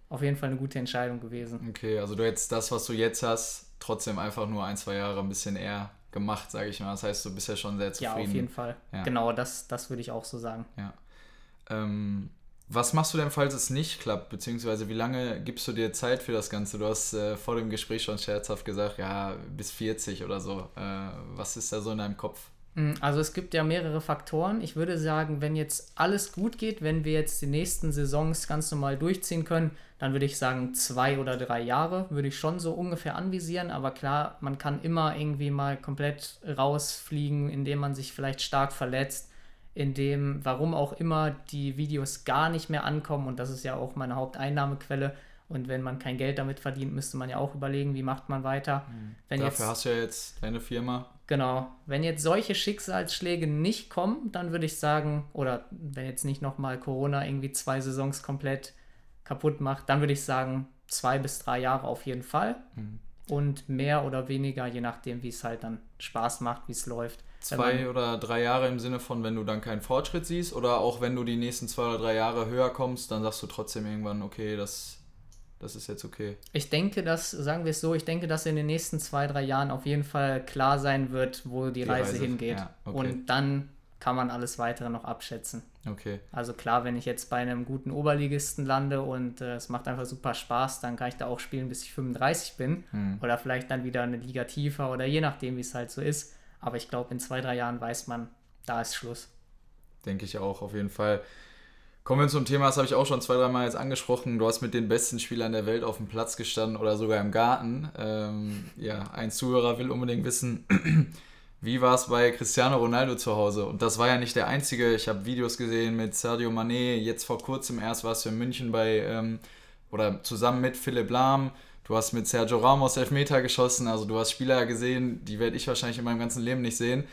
auf jeden Fall eine gute Entscheidung gewesen. Okay, also du hättest das, was du jetzt hast, trotzdem einfach nur ein, zwei Jahre ein bisschen eher gemacht, sage ich mal. Das heißt, du bist ja schon sehr zufrieden. Ja, auf jeden Fall. Ja. Genau, das, das würde ich auch so sagen. Ja. Ähm, was machst du denn, falls es nicht klappt? Beziehungsweise wie lange gibst du dir Zeit für das Ganze? Du hast äh, vor dem Gespräch schon scherzhaft gesagt, ja, bis 40 oder so. Äh, was ist da so in deinem Kopf? Mm, also es gibt ja mehrere Faktoren. Ich würde sagen, wenn jetzt alles gut geht, wenn wir jetzt die nächsten Saisons ganz normal durchziehen können, dann würde ich sagen zwei oder drei Jahre würde ich schon so ungefähr anvisieren. Aber klar, man kann immer irgendwie mal komplett rausfliegen, indem man sich vielleicht stark verletzt, indem, warum auch immer, die Videos gar nicht mehr ankommen. Und das ist ja auch meine Haupteinnahmequelle. Und wenn man kein Geld damit verdient, müsste man ja auch überlegen, wie macht man weiter. Mhm. Wenn Dafür jetzt, hast du ja jetzt deine Firma. Genau. Wenn jetzt solche Schicksalsschläge nicht kommen, dann würde ich sagen, oder wenn jetzt nicht nochmal Corona irgendwie zwei Saisons komplett kaputt macht, dann würde ich sagen, zwei bis drei Jahre auf jeden Fall. Mhm. Und mehr oder weniger, je nachdem, wie es halt dann Spaß macht, wie es läuft. Zwei oder drei Jahre im Sinne von, wenn du dann keinen Fortschritt siehst, oder auch wenn du die nächsten zwei oder drei Jahre höher kommst, dann sagst du trotzdem irgendwann, okay, das das ist jetzt okay. Ich denke, dass, sagen wir es so, ich denke, dass in den nächsten zwei, drei Jahren auf jeden Fall klar sein wird, wo die, die Reise, Reise, hingeht. Ja, okay. Und dann kann man alles weitere noch abschätzen. Okay. Also klar, wenn ich jetzt bei einem guten Oberligisten lande und äh, es macht einfach super Spaß, dann kann ich da auch spielen, bis ich 35 bin. Hm. Oder vielleicht dann wieder eine Liga tiefer oder je nachdem, wie es halt so ist. Aber ich glaube, in zwei, drei Jahren weiß man, da ist Schluss. Denke ich auch, auf jeden Fall. Kommen wir zum Thema, das habe ich auch schon zwei, dreimal jetzt angesprochen. Du hast mit den besten Spielern der Welt auf dem Platz gestanden oder sogar im Garten. Ähm, ja, ein Zuhörer will unbedingt wissen, *clears throat* wie war es bei Cristiano Ronaldo zu Hause? Und das war ja nicht der einzige. Ich habe Videos gesehen mit Sergio Mané. Jetzt vor kurzem erst warst du in München bei, ähm, oder zusammen mit Philipp Lahm. Du hast mit Sergio Ramos Elfmeter geschossen. Also du hast Spieler gesehen, die werde ich wahrscheinlich in meinem ganzen Leben nicht sehen.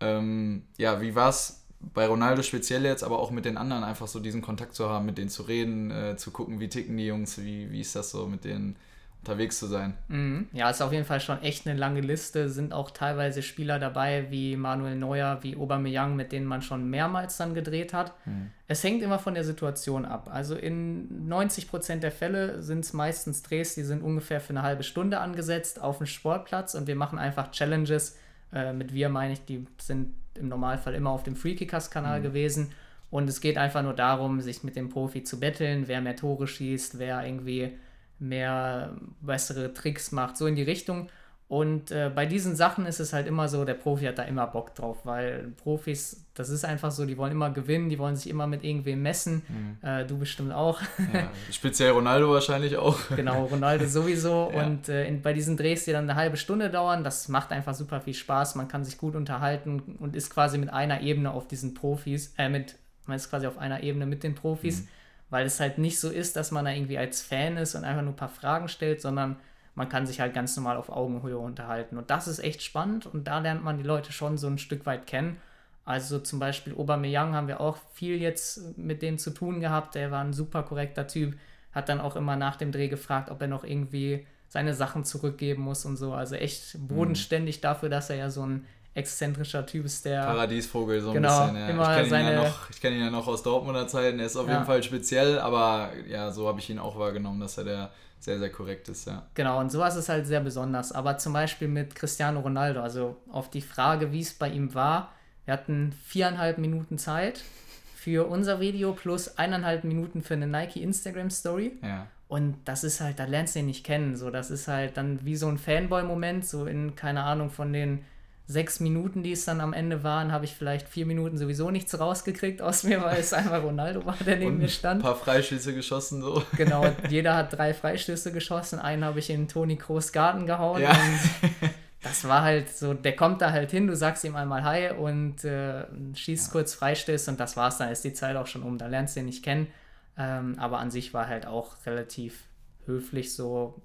Ähm, ja, wie war es bei Ronaldo speziell jetzt, aber auch mit den anderen einfach so diesen Kontakt zu haben, mit denen zu reden, äh, zu gucken, wie ticken die Jungs, wie, wie ist das so, mit denen unterwegs zu sein. Mhm. Ja, ist auf jeden Fall schon echt eine lange Liste. Sind auch teilweise Spieler dabei wie Manuel Neuer, wie Aubameyang, mit denen man schon mehrmals dann gedreht hat. Mhm. Es hängt immer von der Situation ab. Also in 90 Prozent der Fälle sind es meistens Drehs, die sind ungefähr für eine halbe Stunde angesetzt auf dem Sportplatz und wir machen einfach Challenges. Äh, mit wir meine ich, die sind im Normalfall immer auf dem Freekickers-Kanal mhm. gewesen. Und es geht einfach nur darum, sich mit dem Profi zu betteln, wer mehr Tore schießt, wer irgendwie mehr bessere Tricks macht, so in die Richtung. Und äh, bei diesen Sachen ist es halt immer so, der Profi hat da immer Bock drauf, weil Profis, das ist einfach so, die wollen immer gewinnen, die wollen sich immer mit irgendwem messen. Mhm. Äh, du bestimmt auch. Ja, *laughs* speziell Ronaldo wahrscheinlich auch. Genau, Ronaldo sowieso. *laughs* ja. Und äh, in, bei diesen Drehs, die dann eine halbe Stunde dauern, das macht einfach super viel Spaß. Man kann sich gut unterhalten und ist quasi mit einer Ebene auf diesen Profis, äh, mit, man ist quasi auf einer Ebene mit den Profis, mhm. weil es halt nicht so ist, dass man da irgendwie als Fan ist und einfach nur ein paar Fragen stellt, sondern man kann sich halt ganz normal auf Augenhöhe unterhalten. Und das ist echt spannend und da lernt man die Leute schon so ein Stück weit kennen. Also zum Beispiel Aubameyang haben wir auch viel jetzt mit dem zu tun gehabt. Der war ein super korrekter Typ, hat dann auch immer nach dem Dreh gefragt, ob er noch irgendwie seine Sachen zurückgeben muss und so. Also echt bodenständig dafür, dass er ja so ein exzentrischer Typ ist, der. Paradiesvogel, so genau, ein bisschen, ja. Immer ich kenne ihn, ja kenn ihn ja noch aus Dortmunder Zeiten. Er ist auf ja. jeden Fall speziell, aber ja, so habe ich ihn auch wahrgenommen, dass er der sehr, sehr korrekt ist, ja. Genau, und sowas ist halt sehr besonders. Aber zum Beispiel mit Cristiano Ronaldo, also auf die Frage, wie es bei ihm war, wir hatten viereinhalb Minuten Zeit für unser Video plus eineinhalb Minuten für eine Nike Instagram Story. Ja. Und das ist halt, da lernst du ihn nicht kennen. So, das ist halt dann wie so ein Fanboy-Moment, so in, keine Ahnung, von den sechs Minuten, die es dann am Ende waren, habe ich vielleicht vier Minuten sowieso nichts rausgekriegt aus mir, weil es einfach Ronaldo war, der neben mir stand. Ein paar Freistöße geschossen so. Genau, *laughs* jeder hat drei Freistöße geschossen. Einen habe ich in Toni Kroos Garten gehauen. Ja. Das war halt so, der kommt da halt hin, du sagst ihm einmal Hi und äh, schießt ja. kurz Freistöße und das war's, dann ist die Zeit auch schon um. Da lernst du ihn nicht kennen. Ähm, aber an sich war halt auch relativ höflich so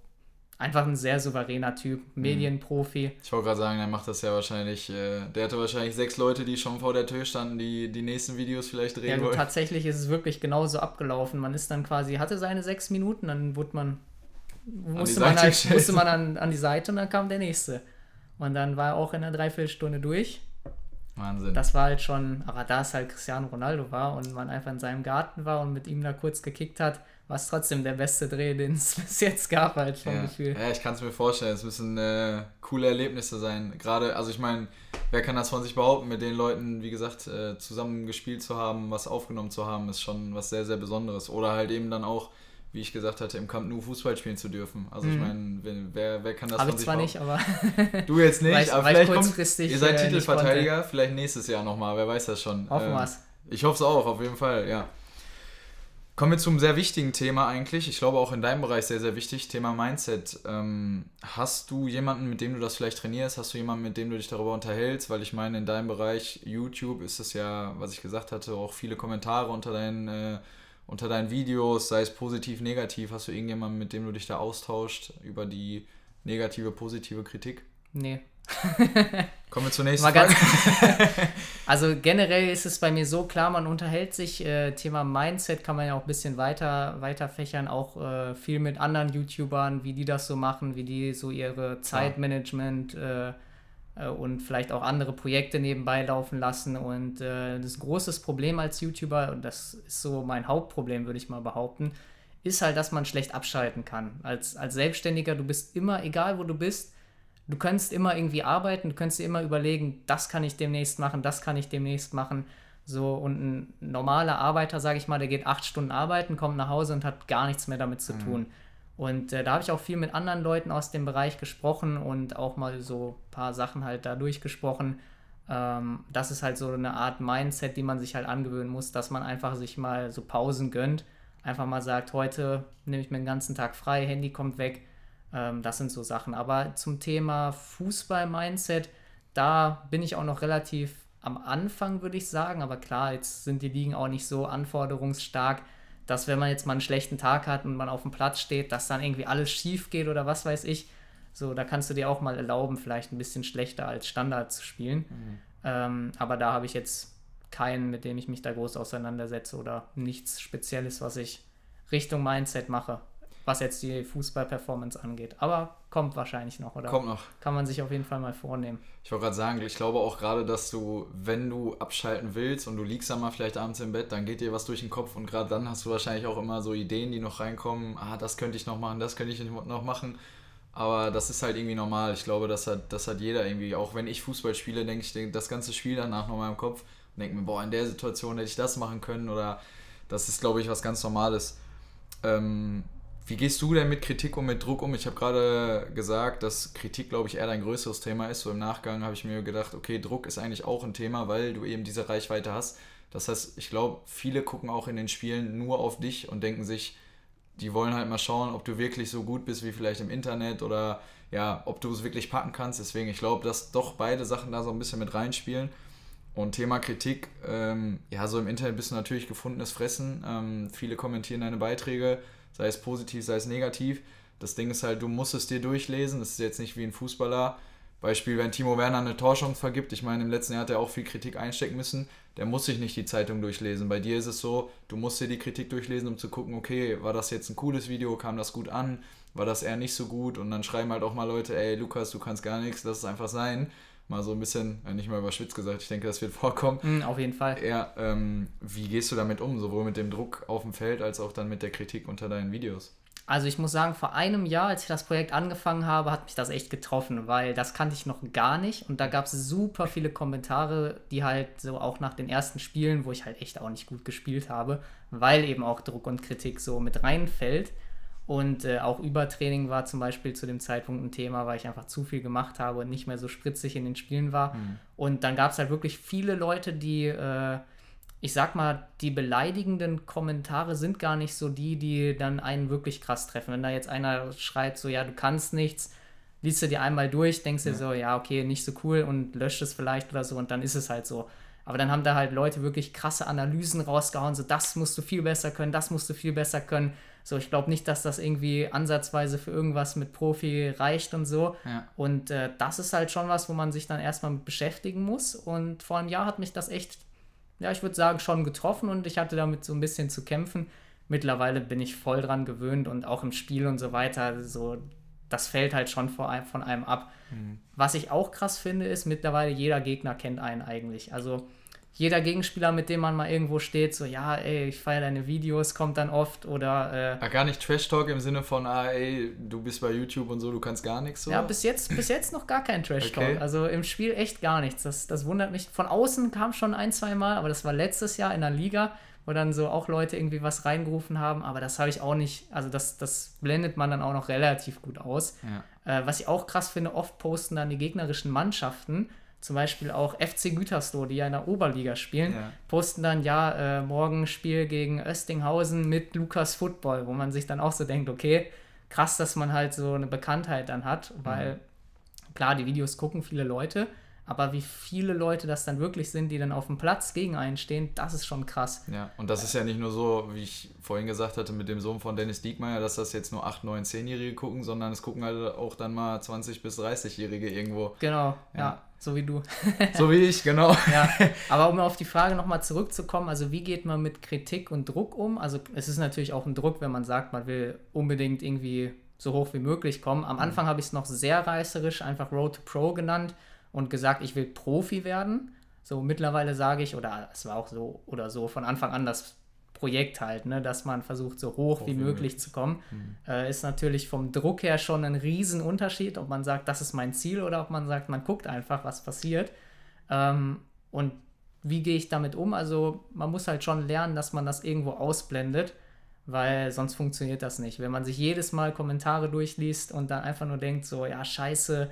einfach ein sehr souveräner Typ, mhm. Medienprofi. Ich wollte gerade sagen, der macht das ja wahrscheinlich, äh, der hatte wahrscheinlich sechs Leute, die schon vor der Tür standen, die die nächsten Videos vielleicht drehen ja, wollen. Tatsächlich ist es wirklich genauso abgelaufen. Man ist dann quasi, hatte seine sechs Minuten, dann wurde man, musste man, halt, musste man an, an die Seite und dann kam der nächste. Und dann war er auch in einer Dreiviertelstunde durch. Wahnsinn. Das war halt schon, aber da es halt Cristiano Ronaldo war und man einfach in seinem Garten war und mit ihm da kurz gekickt hat, war es trotzdem der beste Dreh, *laughs* den es bis jetzt gab, halt vom ja. Gefühl. Ja, ich kann es mir vorstellen. Es müssen äh, coole Erlebnisse sein. Gerade, also ich meine, wer kann das von sich behaupten, mit den Leuten, wie gesagt, äh, zusammen gespielt zu haben, was aufgenommen zu haben, ist schon was sehr, sehr Besonderes. Oder halt eben dann auch wie ich gesagt hatte, im Camp Nou Fußball spielen zu dürfen. Also mhm. ich meine, wer, wer kann das Habe ich zwar nicht, aber... *laughs* du jetzt nicht, weil, aber vielleicht kommt... Ihr seid äh, Titelverteidiger, vielleicht nächstes Jahr nochmal, wer weiß das schon. Hoffen ähm, Ich hoffe es auch, auf jeden Fall, ja. Kommen wir zum sehr wichtigen Thema eigentlich. Ich glaube auch in deinem Bereich sehr, sehr wichtig, Thema Mindset. Ähm, hast du jemanden, mit dem du das vielleicht trainierst? Hast du jemanden, mit dem du dich darüber unterhältst? Weil ich meine, in deinem Bereich YouTube ist es ja, was ich gesagt hatte, auch viele Kommentare unter deinen, äh, unter deinen Videos, sei es positiv, negativ. Hast du irgendjemanden, mit dem du dich da austauscht über die negative, positive Kritik? Nee. *laughs* Kommen wir zur nächsten Frage. *laughs* also generell ist es bei mir so klar, man unterhält sich. Äh, Thema Mindset kann man ja auch ein bisschen weiter, weiter fächern, auch äh, viel mit anderen YouTubern, wie die das so machen, wie die so ihre Zeitmanagement äh, und vielleicht auch andere Projekte nebenbei laufen lassen. Und äh, das große Problem als YouTuber, und das ist so mein Hauptproblem, würde ich mal behaupten, ist halt, dass man schlecht abschalten kann. Als, als Selbstständiger, du bist immer, egal wo du bist, du kannst immer irgendwie arbeiten, du kannst dir immer überlegen, das kann ich demnächst machen, das kann ich demnächst machen. So, und ein normaler Arbeiter, sage ich mal, der geht acht Stunden arbeiten, kommt nach Hause und hat gar nichts mehr damit zu mhm. tun. Und äh, da habe ich auch viel mit anderen Leuten aus dem Bereich gesprochen und auch mal so ein paar Sachen halt da durchgesprochen. Ähm, das ist halt so eine Art Mindset, die man sich halt angewöhnen muss, dass man einfach sich mal so Pausen gönnt. Einfach mal sagt, heute nehme ich mir den ganzen Tag frei, Handy kommt weg. Ähm, das sind so Sachen. Aber zum Thema Fußball-Mindset, da bin ich auch noch relativ am Anfang, würde ich sagen. Aber klar, jetzt sind die Ligen auch nicht so anforderungsstark, dass wenn man jetzt mal einen schlechten Tag hat und man auf dem Platz steht, dass dann irgendwie alles schief geht oder was weiß ich. So, da kannst du dir auch mal erlauben, vielleicht ein bisschen schlechter als Standard zu spielen. Mhm. Ähm, aber da habe ich jetzt keinen, mit dem ich mich da groß auseinandersetze oder nichts Spezielles, was ich Richtung Mindset mache was jetzt die Fußball-Performance angeht. Aber kommt wahrscheinlich noch, oder? Kommt noch. Kann man sich auf jeden Fall mal vornehmen. Ich wollte gerade sagen, ich glaube auch gerade, dass du, wenn du abschalten willst und du liegst dann mal vielleicht abends im Bett, dann geht dir was durch den Kopf und gerade dann hast du wahrscheinlich auch immer so Ideen, die noch reinkommen. Ah, das könnte ich noch machen, das könnte ich noch machen. Aber das ist halt irgendwie normal. Ich glaube, das hat, das hat jeder irgendwie. Auch wenn ich Fußball spiele, denke ich das ganze Spiel danach nochmal im Kopf und denke mir, boah, in der Situation hätte ich das machen können oder das ist, glaube ich, was ganz Normales. Ähm, wie gehst du denn mit Kritik und mit Druck um? Ich habe gerade gesagt, dass Kritik, glaube ich, eher dein größeres Thema ist. So im Nachgang habe ich mir gedacht, okay, Druck ist eigentlich auch ein Thema, weil du eben diese Reichweite hast. Das heißt, ich glaube, viele gucken auch in den Spielen nur auf dich und denken sich, die wollen halt mal schauen, ob du wirklich so gut bist wie vielleicht im Internet oder ja, ob du es wirklich packen kannst. Deswegen, ich glaube, dass doch beide Sachen da so ein bisschen mit reinspielen. Und Thema Kritik, ähm, ja, so im Internet bist du natürlich gefundenes Fressen. Ähm, viele kommentieren deine Beiträge sei es positiv, sei es negativ. Das Ding ist halt, du musst es dir durchlesen. Das ist jetzt nicht wie ein Fußballer. Beispiel, wenn Timo Werner eine Torchance vergibt, ich meine, im letzten Jahr hat er auch viel Kritik einstecken müssen, der muss sich nicht die Zeitung durchlesen. Bei dir ist es so, du musst dir die Kritik durchlesen, um zu gucken, okay, war das jetzt ein cooles Video, kam das gut an, war das eher nicht so gut und dann schreiben halt auch mal Leute, ey Lukas, du kannst gar nichts, lass es einfach sein. Mal so ein bisschen, äh, nicht mal überschwitzt gesagt, ich denke, das wird *laughs* vorkommen. Mm, auf jeden Fall. Ja, ähm, wie gehst du damit um, sowohl mit dem Druck auf dem Feld als auch dann mit der Kritik unter deinen Videos? Also ich muss sagen, vor einem Jahr, als ich das Projekt angefangen habe, hat mich das echt getroffen, weil das kannte ich noch gar nicht und da gab es super viele Kommentare, die halt so auch nach den ersten Spielen, wo ich halt echt auch nicht gut gespielt habe, weil eben auch Druck und Kritik so mit reinfällt und äh, auch Übertraining war zum Beispiel zu dem Zeitpunkt ein Thema, weil ich einfach zu viel gemacht habe und nicht mehr so spritzig in den Spielen war. Mhm. Und dann gab es halt wirklich viele Leute, die äh, ich sag mal, die beleidigenden Kommentare sind gar nicht so die, die dann einen wirklich krass treffen. Wenn da jetzt einer schreibt, so, ja, du kannst nichts, liest du dir einmal durch, denkst ja. dir so, ja, okay, nicht so cool und löscht es vielleicht oder so und dann ist es halt so. Aber dann haben da halt Leute wirklich krasse Analysen rausgehauen, so, das musst du viel besser können, das musst du viel besser können. So, ich glaube nicht, dass das irgendwie ansatzweise für irgendwas mit Profi reicht und so. Ja. Und äh, das ist halt schon was, wo man sich dann erstmal mit beschäftigen muss. Und vor einem Jahr hat mich das echt ja, ich würde sagen, schon getroffen und ich hatte damit so ein bisschen zu kämpfen. Mittlerweile bin ich voll dran gewöhnt und auch im Spiel und so weiter, so, das fällt halt schon von einem, von einem ab. Mhm. Was ich auch krass finde, ist, mittlerweile jeder Gegner kennt einen eigentlich. Also jeder Gegenspieler, mit dem man mal irgendwo steht, so, ja, ey, ich feiere deine Videos, kommt dann oft oder. Äh, gar nicht Trash-Talk im Sinne von, ah, ey, du bist bei YouTube und so, du kannst gar nichts so? Ja, bis jetzt, bis jetzt noch gar kein Trash-Talk. Okay. Also im Spiel echt gar nichts. Das, das wundert mich. Von außen kam schon ein, zwei Mal, aber das war letztes Jahr in der Liga, wo dann so auch Leute irgendwie was reingerufen haben, aber das habe ich auch nicht, also das, das blendet man dann auch noch relativ gut aus. Ja. Äh, was ich auch krass finde, oft posten dann die gegnerischen Mannschaften zum Beispiel auch FC Gütersloh, die ja in der Oberliga spielen, ja. posten dann ja äh, morgen Spiel gegen Östinghausen mit Lukas Football, wo man sich dann auch so denkt, okay, krass, dass man halt so eine Bekanntheit dann hat, weil mhm. klar, die Videos gucken viele Leute, aber wie viele Leute das dann wirklich sind, die dann auf dem Platz gegen einen stehen, das ist schon krass. Ja, und das ist ja nicht nur so, wie ich vorhin gesagt hatte, mit dem Sohn von Dennis Diekmeyer, dass das jetzt nur 8, 9, 10-Jährige gucken, sondern es gucken halt auch dann mal 20- bis 30-Jährige irgendwo. Genau, ja. ja. So wie du. *laughs* so wie ich, genau. *laughs* ja, aber um auf die Frage nochmal zurückzukommen, also wie geht man mit Kritik und Druck um? Also es ist natürlich auch ein Druck, wenn man sagt, man will unbedingt irgendwie so hoch wie möglich kommen. Am Anfang habe ich es noch sehr reißerisch einfach Road to Pro genannt und gesagt, ich will Profi werden. So mittlerweile sage ich, oder es war auch so oder so von Anfang an das Projekt halt, ne, dass man versucht, so hoch, hoch wie, möglich, möglich zu kommen, mhm. äh, ist natürlich vom Druck her schon ein Riesenunterschied, ob man sagt, das ist mein Ziel oder ob man sagt, man guckt einfach, was passiert. Ähm, und wie gehe ich damit um? Also man muss halt schon lernen, dass man das irgendwo ausblendet, weil sonst funktioniert das nicht. Wenn man sich jedes Mal Kommentare durchliest und dann einfach nur denkt, so, ja, scheiße,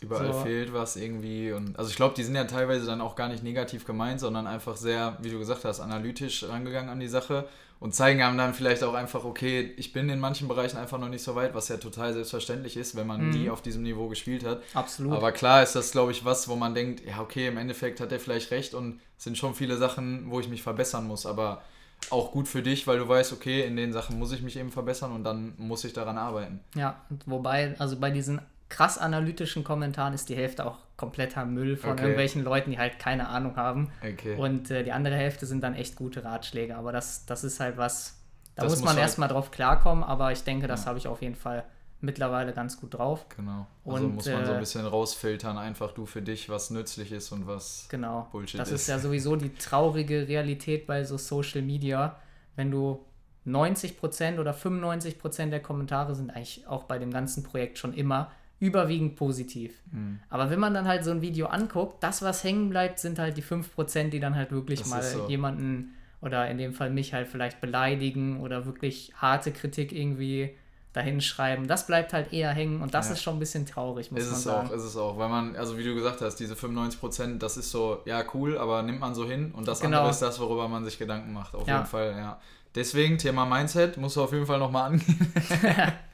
Überall so. fehlt was irgendwie. Und, also ich glaube, die sind ja teilweise dann auch gar nicht negativ gemeint, sondern einfach sehr, wie du gesagt hast, analytisch rangegangen an die Sache und zeigen einem dann vielleicht auch einfach, okay, ich bin in manchen Bereichen einfach noch nicht so weit, was ja total selbstverständlich ist, wenn man mhm. nie auf diesem Niveau gespielt hat. Absolut. Aber klar ist das, glaube ich, was, wo man denkt, ja, okay, im Endeffekt hat er vielleicht recht und es sind schon viele Sachen, wo ich mich verbessern muss, aber auch gut für dich, weil du weißt, okay, in den Sachen muss ich mich eben verbessern und dann muss ich daran arbeiten. Ja, wobei, also bei diesen krass analytischen Kommentaren ist die Hälfte auch kompletter Müll von okay. irgendwelchen Leuten, die halt keine Ahnung haben. Okay. Und äh, die andere Hälfte sind dann echt gute Ratschläge. Aber das, das ist halt was, da das muss man halt erstmal drauf klarkommen, aber ich denke, das ja. habe ich auf jeden Fall mittlerweile ganz gut drauf. Genau. Also und, muss man so ein äh, bisschen rausfiltern, einfach du für dich, was nützlich ist und was genau. Bullshit das ist. Das ist ja sowieso die traurige Realität bei so Social Media, wenn du 90% oder 95% der Kommentare sind eigentlich auch bei dem ganzen Projekt schon immer überwiegend positiv. Mhm. Aber wenn man dann halt so ein Video anguckt, das, was hängen bleibt, sind halt die 5%, die dann halt wirklich das mal so. jemanden oder in dem Fall mich halt vielleicht beleidigen oder wirklich harte Kritik irgendwie dahin schreiben. Das bleibt halt eher hängen und das ja. ist schon ein bisschen traurig, muss ist man es sagen. Auch, ist es auch, weil man, also wie du gesagt hast, diese 95%, das ist so, ja cool, aber nimmt man so hin und das genau. andere ist das, worüber man sich Gedanken macht, auf ja. jeden Fall, ja. Deswegen, Thema Mindset, musst du auf jeden Fall nochmal angehen. *laughs* *laughs*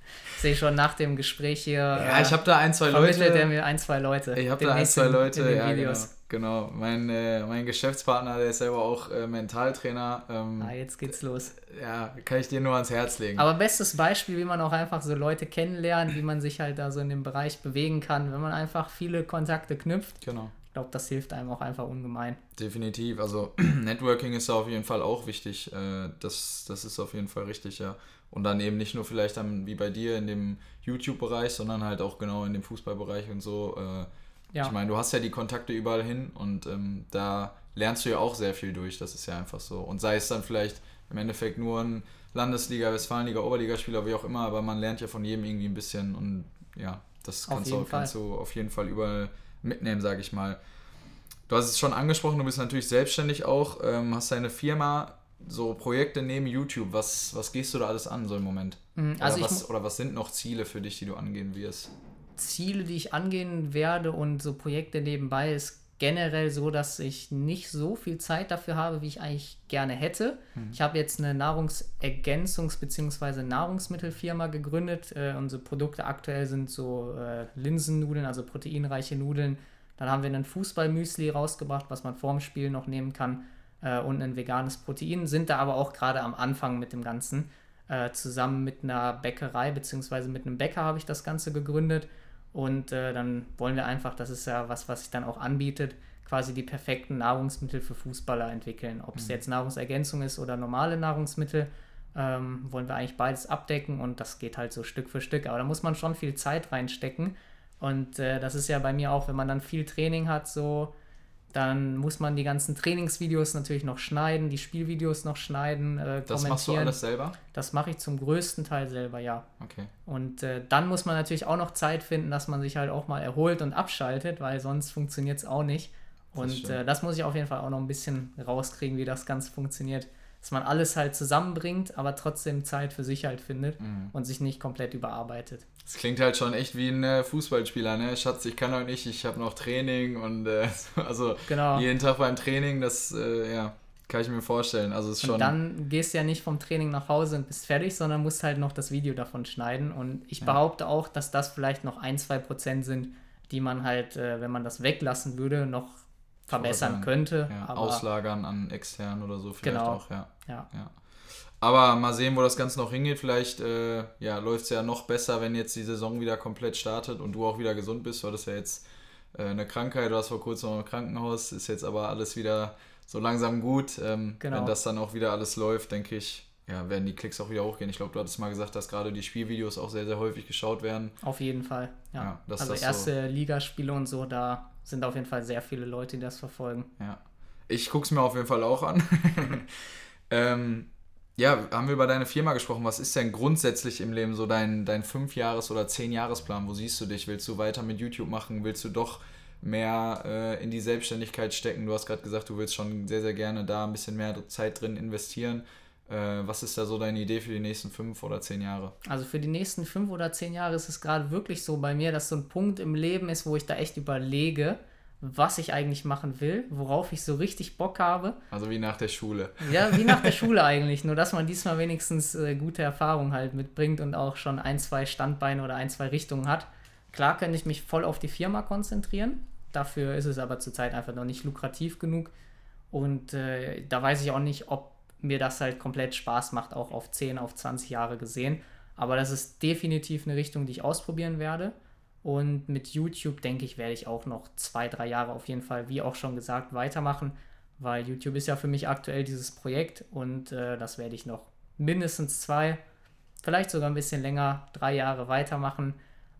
sehe schon nach dem Gespräch hier. Ja, ich habe da ein, zwei Leute. er mir ein, zwei Leute. Ich habe da ein, zwei Leute, ja, Videos. genau. genau. Mein, äh, mein Geschäftspartner, der ist selber auch äh, Mentaltrainer. Ähm, ah, jetzt geht's los. Ja, kann ich dir nur ans Herz legen. Aber bestes Beispiel, wie man auch einfach so Leute kennenlernt, wie man sich halt da so in dem Bereich bewegen kann, wenn man einfach viele Kontakte knüpft. Genau. Ich glaube, das hilft einem auch einfach ungemein. Definitiv. Also *clears throat* Networking ist auf jeden Fall auch wichtig. Äh, das, das ist auf jeden Fall richtig, ja. Und dann eben nicht nur vielleicht dann wie bei dir in dem YouTube-Bereich, sondern halt auch genau in dem Fußballbereich und so. Äh, ja. Ich meine, du hast ja die Kontakte überall hin und ähm, da lernst du ja auch sehr viel durch. Das ist ja einfach so. Und sei es dann vielleicht im Endeffekt nur ein Landesliga, Westfalenliga, Oberligaspieler, wie auch immer, aber man lernt ja von jedem irgendwie ein bisschen und ja, das kannst, du, kannst du auf jeden Fall überall mitnehmen, sage ich mal. Du hast es schon angesprochen, du bist natürlich selbstständig auch, ähm, hast deine Firma so Projekte neben YouTube, was, was gehst du da alles an so im Moment? Mhm, also oder, was, oder was sind noch Ziele für dich, die du angehen wirst? Ziele, die ich angehen werde und so Projekte nebenbei ist generell so, dass ich nicht so viel Zeit dafür habe, wie ich eigentlich gerne hätte. Mhm. Ich habe jetzt eine Nahrungsergänzungs- bzw. Nahrungsmittelfirma gegründet. Äh, unsere Produkte aktuell sind so äh, Linsennudeln, also proteinreiche Nudeln. Dann haben wir einen Fußballmüsli rausgebracht, was man vorm Spiel noch nehmen kann äh, und ein veganes Protein, sind da aber auch gerade am Anfang mit dem Ganzen. Äh, zusammen mit einer Bäckerei bzw. mit einem Bäcker habe ich das Ganze gegründet und äh, dann wollen wir einfach, das ist ja was, was sich dann auch anbietet, quasi die perfekten Nahrungsmittel für Fußballer entwickeln. Ob es mhm. jetzt Nahrungsergänzung ist oder normale Nahrungsmittel, ähm, wollen wir eigentlich beides abdecken und das geht halt so Stück für Stück. Aber da muss man schon viel Zeit reinstecken. Und äh, das ist ja bei mir auch, wenn man dann viel Training hat, so dann muss man die ganzen Trainingsvideos natürlich noch schneiden, die Spielvideos noch schneiden, äh, Das machst du alles selber? Das mache ich zum größten Teil selber, ja. Okay. Und äh, dann muss man natürlich auch noch Zeit finden, dass man sich halt auch mal erholt und abschaltet, weil sonst funktioniert es auch nicht. Und das, äh, das muss ich auf jeden Fall auch noch ein bisschen rauskriegen, wie das Ganze funktioniert dass man alles halt zusammenbringt, aber trotzdem Zeit für sich halt findet mhm. und sich nicht komplett überarbeitet. Das klingt halt schon echt wie ein äh, Fußballspieler, ne? Schatz, ich kann heute nicht, ich habe noch Training und äh, *laughs* also genau. jeden Tag beim Training, das äh, ja, kann ich mir vorstellen. Also ist schon. Und dann gehst du ja nicht vom Training nach Hause und bist fertig, sondern musst halt noch das Video davon schneiden. Und ich ja. behaupte auch, dass das vielleicht noch ein, zwei Prozent sind, die man halt, äh, wenn man das weglassen würde, noch verbessern könnte. Ja, auslagern an extern oder so vielleicht genau. auch, ja. ja. ja. Aber mal sehen, wo das Ganze noch hingeht. Vielleicht äh, ja, läuft es ja noch besser, wenn jetzt die Saison wieder komplett startet und du auch wieder gesund bist. weil das ja jetzt äh, eine Krankheit, du warst vor kurzem noch im Krankenhaus, ist jetzt aber alles wieder so langsam gut. Ähm, genau. Wenn das dann auch wieder alles läuft, denke ich, ja, werden die Klicks auch wieder hochgehen. Ich glaube, du hattest mal gesagt, dass gerade die Spielvideos auch sehr, sehr häufig geschaut werden. Auf jeden Fall, ja. ja also erste so Ligaspiele und so, da sind auf jeden Fall sehr viele Leute, die das verfolgen. Ja. Ich gucke es mir auf jeden Fall auch an. *laughs* ähm, ja, haben wir über deine Firma gesprochen. Was ist denn grundsätzlich im Leben so dein, dein Fünf-Jahres- oder Zehn-Jahres-Plan? Wo siehst du dich? Willst du weiter mit YouTube machen? Willst du doch mehr äh, in die Selbstständigkeit stecken? Du hast gerade gesagt, du willst schon sehr, sehr gerne da ein bisschen mehr Zeit drin investieren. Äh, was ist da so deine Idee für die nächsten fünf oder zehn Jahre? Also für die nächsten fünf oder zehn Jahre ist es gerade wirklich so bei mir, dass so ein Punkt im Leben ist, wo ich da echt überlege, was ich eigentlich machen will, worauf ich so richtig Bock habe. Also wie nach der Schule. Ja, wie nach der *laughs* Schule eigentlich, nur dass man diesmal wenigstens äh, gute Erfahrungen halt mitbringt und auch schon ein, zwei Standbeine oder ein, zwei Richtungen hat. Klar könnte ich mich voll auf die Firma konzentrieren, dafür ist es aber zurzeit einfach noch nicht lukrativ genug und äh, da weiß ich auch nicht, ob mir das halt komplett Spaß macht, auch auf 10, auf 20 Jahre gesehen. Aber das ist definitiv eine Richtung, die ich ausprobieren werde. Und mit YouTube, denke ich, werde ich auch noch zwei, drei Jahre auf jeden Fall, wie auch schon gesagt, weitermachen, weil YouTube ist ja für mich aktuell dieses Projekt und äh, das werde ich noch mindestens zwei, vielleicht sogar ein bisschen länger, drei Jahre weitermachen.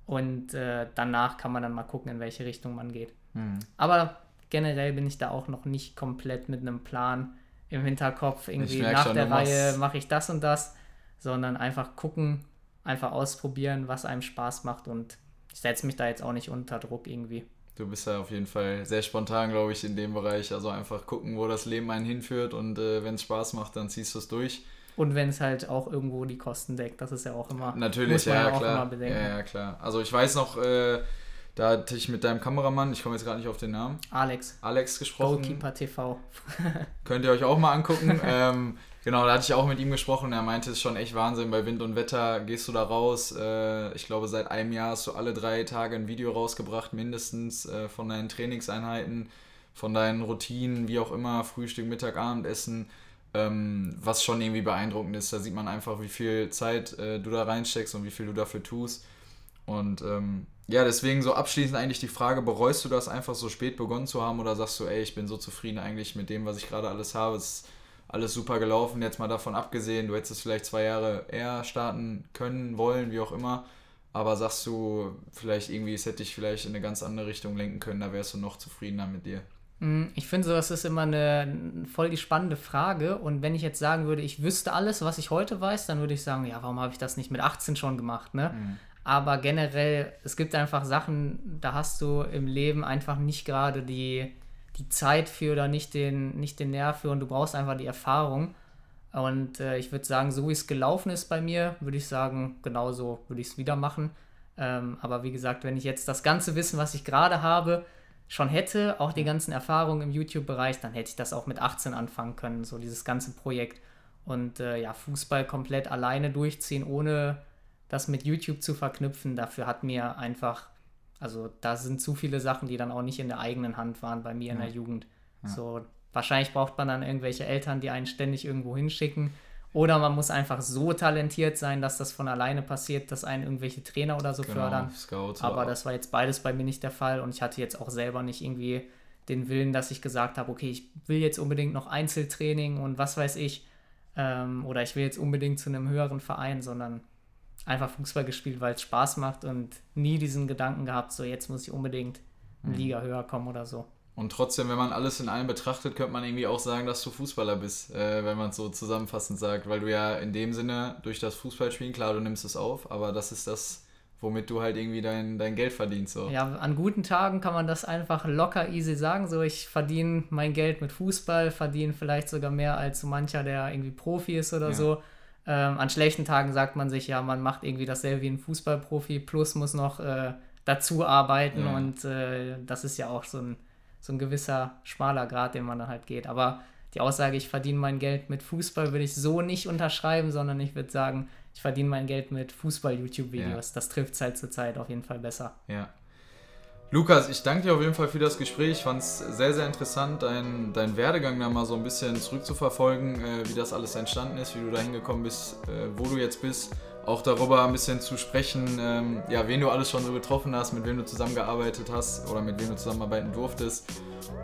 Und äh, danach kann man dann mal gucken, in welche Richtung man geht. Mhm. Aber generell bin ich da auch noch nicht komplett mit einem Plan im Hinterkopf, irgendwie nach schon, der Reihe mache ich das und das, sondern einfach gucken, einfach ausprobieren, was einem Spaß macht und ich setze mich da jetzt auch nicht unter Druck irgendwie. Du bist ja auf jeden Fall sehr spontan, glaube ich, in dem Bereich. Also einfach gucken, wo das Leben einen hinführt und äh, wenn es Spaß macht, dann ziehst du es durch. Und wenn es halt auch irgendwo die Kosten deckt, das ist ja auch immer. Natürlich, ja, ja klar. Ja, ja, klar. Also ich weiß noch, äh, da hatte ich mit deinem Kameramann, ich komme jetzt gerade nicht auf den Namen. Alex. Alex gesprochen. Goalkeeper TV. *laughs* Könnt ihr euch auch mal angucken. *laughs* ähm, Genau, da hatte ich auch mit ihm gesprochen. Er meinte, es ist schon echt Wahnsinn. Bei Wind und Wetter gehst du da raus. Äh, ich glaube, seit einem Jahr hast du alle drei Tage ein Video rausgebracht, mindestens äh, von deinen Trainingseinheiten, von deinen Routinen, wie auch immer, Frühstück, Mittag, Abendessen. Ähm, was schon irgendwie beeindruckend ist. Da sieht man einfach, wie viel Zeit äh, du da reinsteckst und wie viel du dafür tust. Und ähm, ja, deswegen so abschließend eigentlich die Frage, bereust du das einfach so spät begonnen zu haben oder sagst du, ey, ich bin so zufrieden eigentlich mit dem, was ich gerade alles habe? Es alles super gelaufen, jetzt mal davon abgesehen, du hättest es vielleicht zwei Jahre eher starten können, wollen, wie auch immer. Aber sagst du vielleicht irgendwie, es hätte dich vielleicht in eine ganz andere Richtung lenken können, da wärst du noch zufriedener mit dir? Mm, ich finde, sowas ist immer eine voll die spannende Frage. Und wenn ich jetzt sagen würde, ich wüsste alles, was ich heute weiß, dann würde ich sagen, ja, warum habe ich das nicht mit 18 schon gemacht, ne? Mhm. Aber generell, es gibt einfach Sachen, da hast du im Leben einfach nicht gerade die, die Zeit für oder nicht den, nicht den Nerv für und du brauchst einfach die Erfahrung. Und äh, ich würde sagen, so wie es gelaufen ist bei mir, würde ich sagen, genauso würde ich es wieder machen. Ähm, aber wie gesagt, wenn ich jetzt das ganze Wissen, was ich gerade habe, schon hätte, auch die ganzen Erfahrungen im YouTube-Bereich, dann hätte ich das auch mit 18 anfangen können, so dieses ganze Projekt. Und äh, ja, Fußball komplett alleine durchziehen, ohne das mit YouTube zu verknüpfen, dafür hat mir einfach also da sind zu viele Sachen, die dann auch nicht in der eigenen Hand waren bei mir ja. in der Jugend. Ja. So wahrscheinlich braucht man dann irgendwelche Eltern, die einen ständig irgendwo hinschicken. Oder man muss einfach so talentiert sein, dass das von alleine passiert, dass einen irgendwelche Trainer oder so genau, fördern. Scouts Aber das war jetzt beides bei mir nicht der Fall und ich hatte jetzt auch selber nicht irgendwie den Willen, dass ich gesagt habe, okay, ich will jetzt unbedingt noch Einzeltraining und was weiß ich. Ähm, oder ich will jetzt unbedingt zu einem höheren Verein, sondern einfach Fußball gespielt, weil es Spaß macht und nie diesen Gedanken gehabt, so jetzt muss ich unbedingt eine mhm. Liga höher kommen oder so. Und trotzdem, wenn man alles in allem betrachtet, könnte man irgendwie auch sagen, dass du Fußballer bist, äh, wenn man es so zusammenfassend sagt, weil du ja in dem Sinne durch das Fußballspielen, klar, du nimmst es auf, aber das ist das, womit du halt irgendwie dein, dein Geld verdienst. So. Ja, an guten Tagen kann man das einfach locker easy sagen, so ich verdiene mein Geld mit Fußball, verdiene vielleicht sogar mehr als so mancher, der irgendwie Profi ist oder ja. so. Ähm, an schlechten Tagen sagt man sich, ja, man macht irgendwie dasselbe wie ein Fußballprofi, plus muss noch äh, dazu arbeiten ja. und äh, das ist ja auch so ein, so ein gewisser schmaler Grad, den man dann halt geht. Aber die Aussage, ich verdiene mein Geld mit Fußball, würde ich so nicht unterschreiben, sondern ich würde sagen, ich verdiene mein Geld mit Fußball-YouTube-Videos. Ja. Das trifft es halt zurzeit auf jeden Fall besser. Ja, Lukas, ich danke dir auf jeden Fall für das Gespräch. Ich fand es sehr, sehr interessant, deinen dein Werdegang da mal so ein bisschen zurückzuverfolgen, äh, wie das alles entstanden ist, wie du da hingekommen bist, äh, wo du jetzt bist auch darüber ein bisschen zu sprechen, ähm, ja, wen du alles schon so getroffen hast, mit wem du zusammengearbeitet hast oder mit wem du zusammenarbeiten durftest.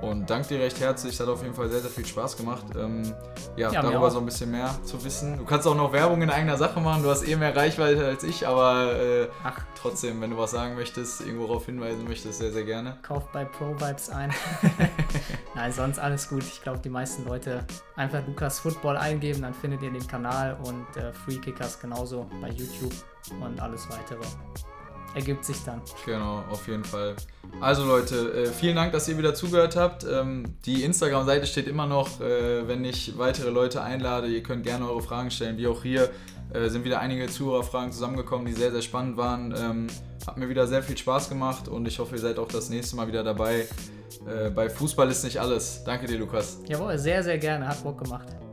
Und danke dir recht herzlich, es hat auf jeden Fall sehr, sehr viel Spaß gemacht, ähm, ja, ja, darüber so ein bisschen mehr zu wissen. Du kannst auch noch Werbung in eigener Sache machen, du hast eh mehr Reichweite als ich, aber äh, trotzdem, wenn du was sagen möchtest, irgendwo darauf hinweisen möchtest, sehr, sehr gerne. Kauf bei Pro Vibes ein. *laughs* Nein, sonst alles gut. Ich glaube, die meisten Leute einfach Lukas Football eingeben, dann findet ihr den Kanal und äh, Free Kickers genauso bei YouTube und alles weitere. ergibt sich dann. Genau, auf jeden Fall. Also Leute, äh, vielen Dank, dass ihr wieder zugehört habt. Ähm, die Instagram-Seite steht immer noch, äh, wenn ich weitere Leute einlade. Ihr könnt gerne eure Fragen stellen, wie auch hier. Äh, sind wieder einige Zuhörerfragen zusammengekommen, die sehr, sehr spannend waren. Ähm, hat mir wieder sehr viel Spaß gemacht und ich hoffe, ihr seid auch das nächste Mal wieder dabei. bei Fußball ist nicht alles. Danke dir, Lukas. Jawohl, sehr, sehr gerne. Hat Bock gemacht.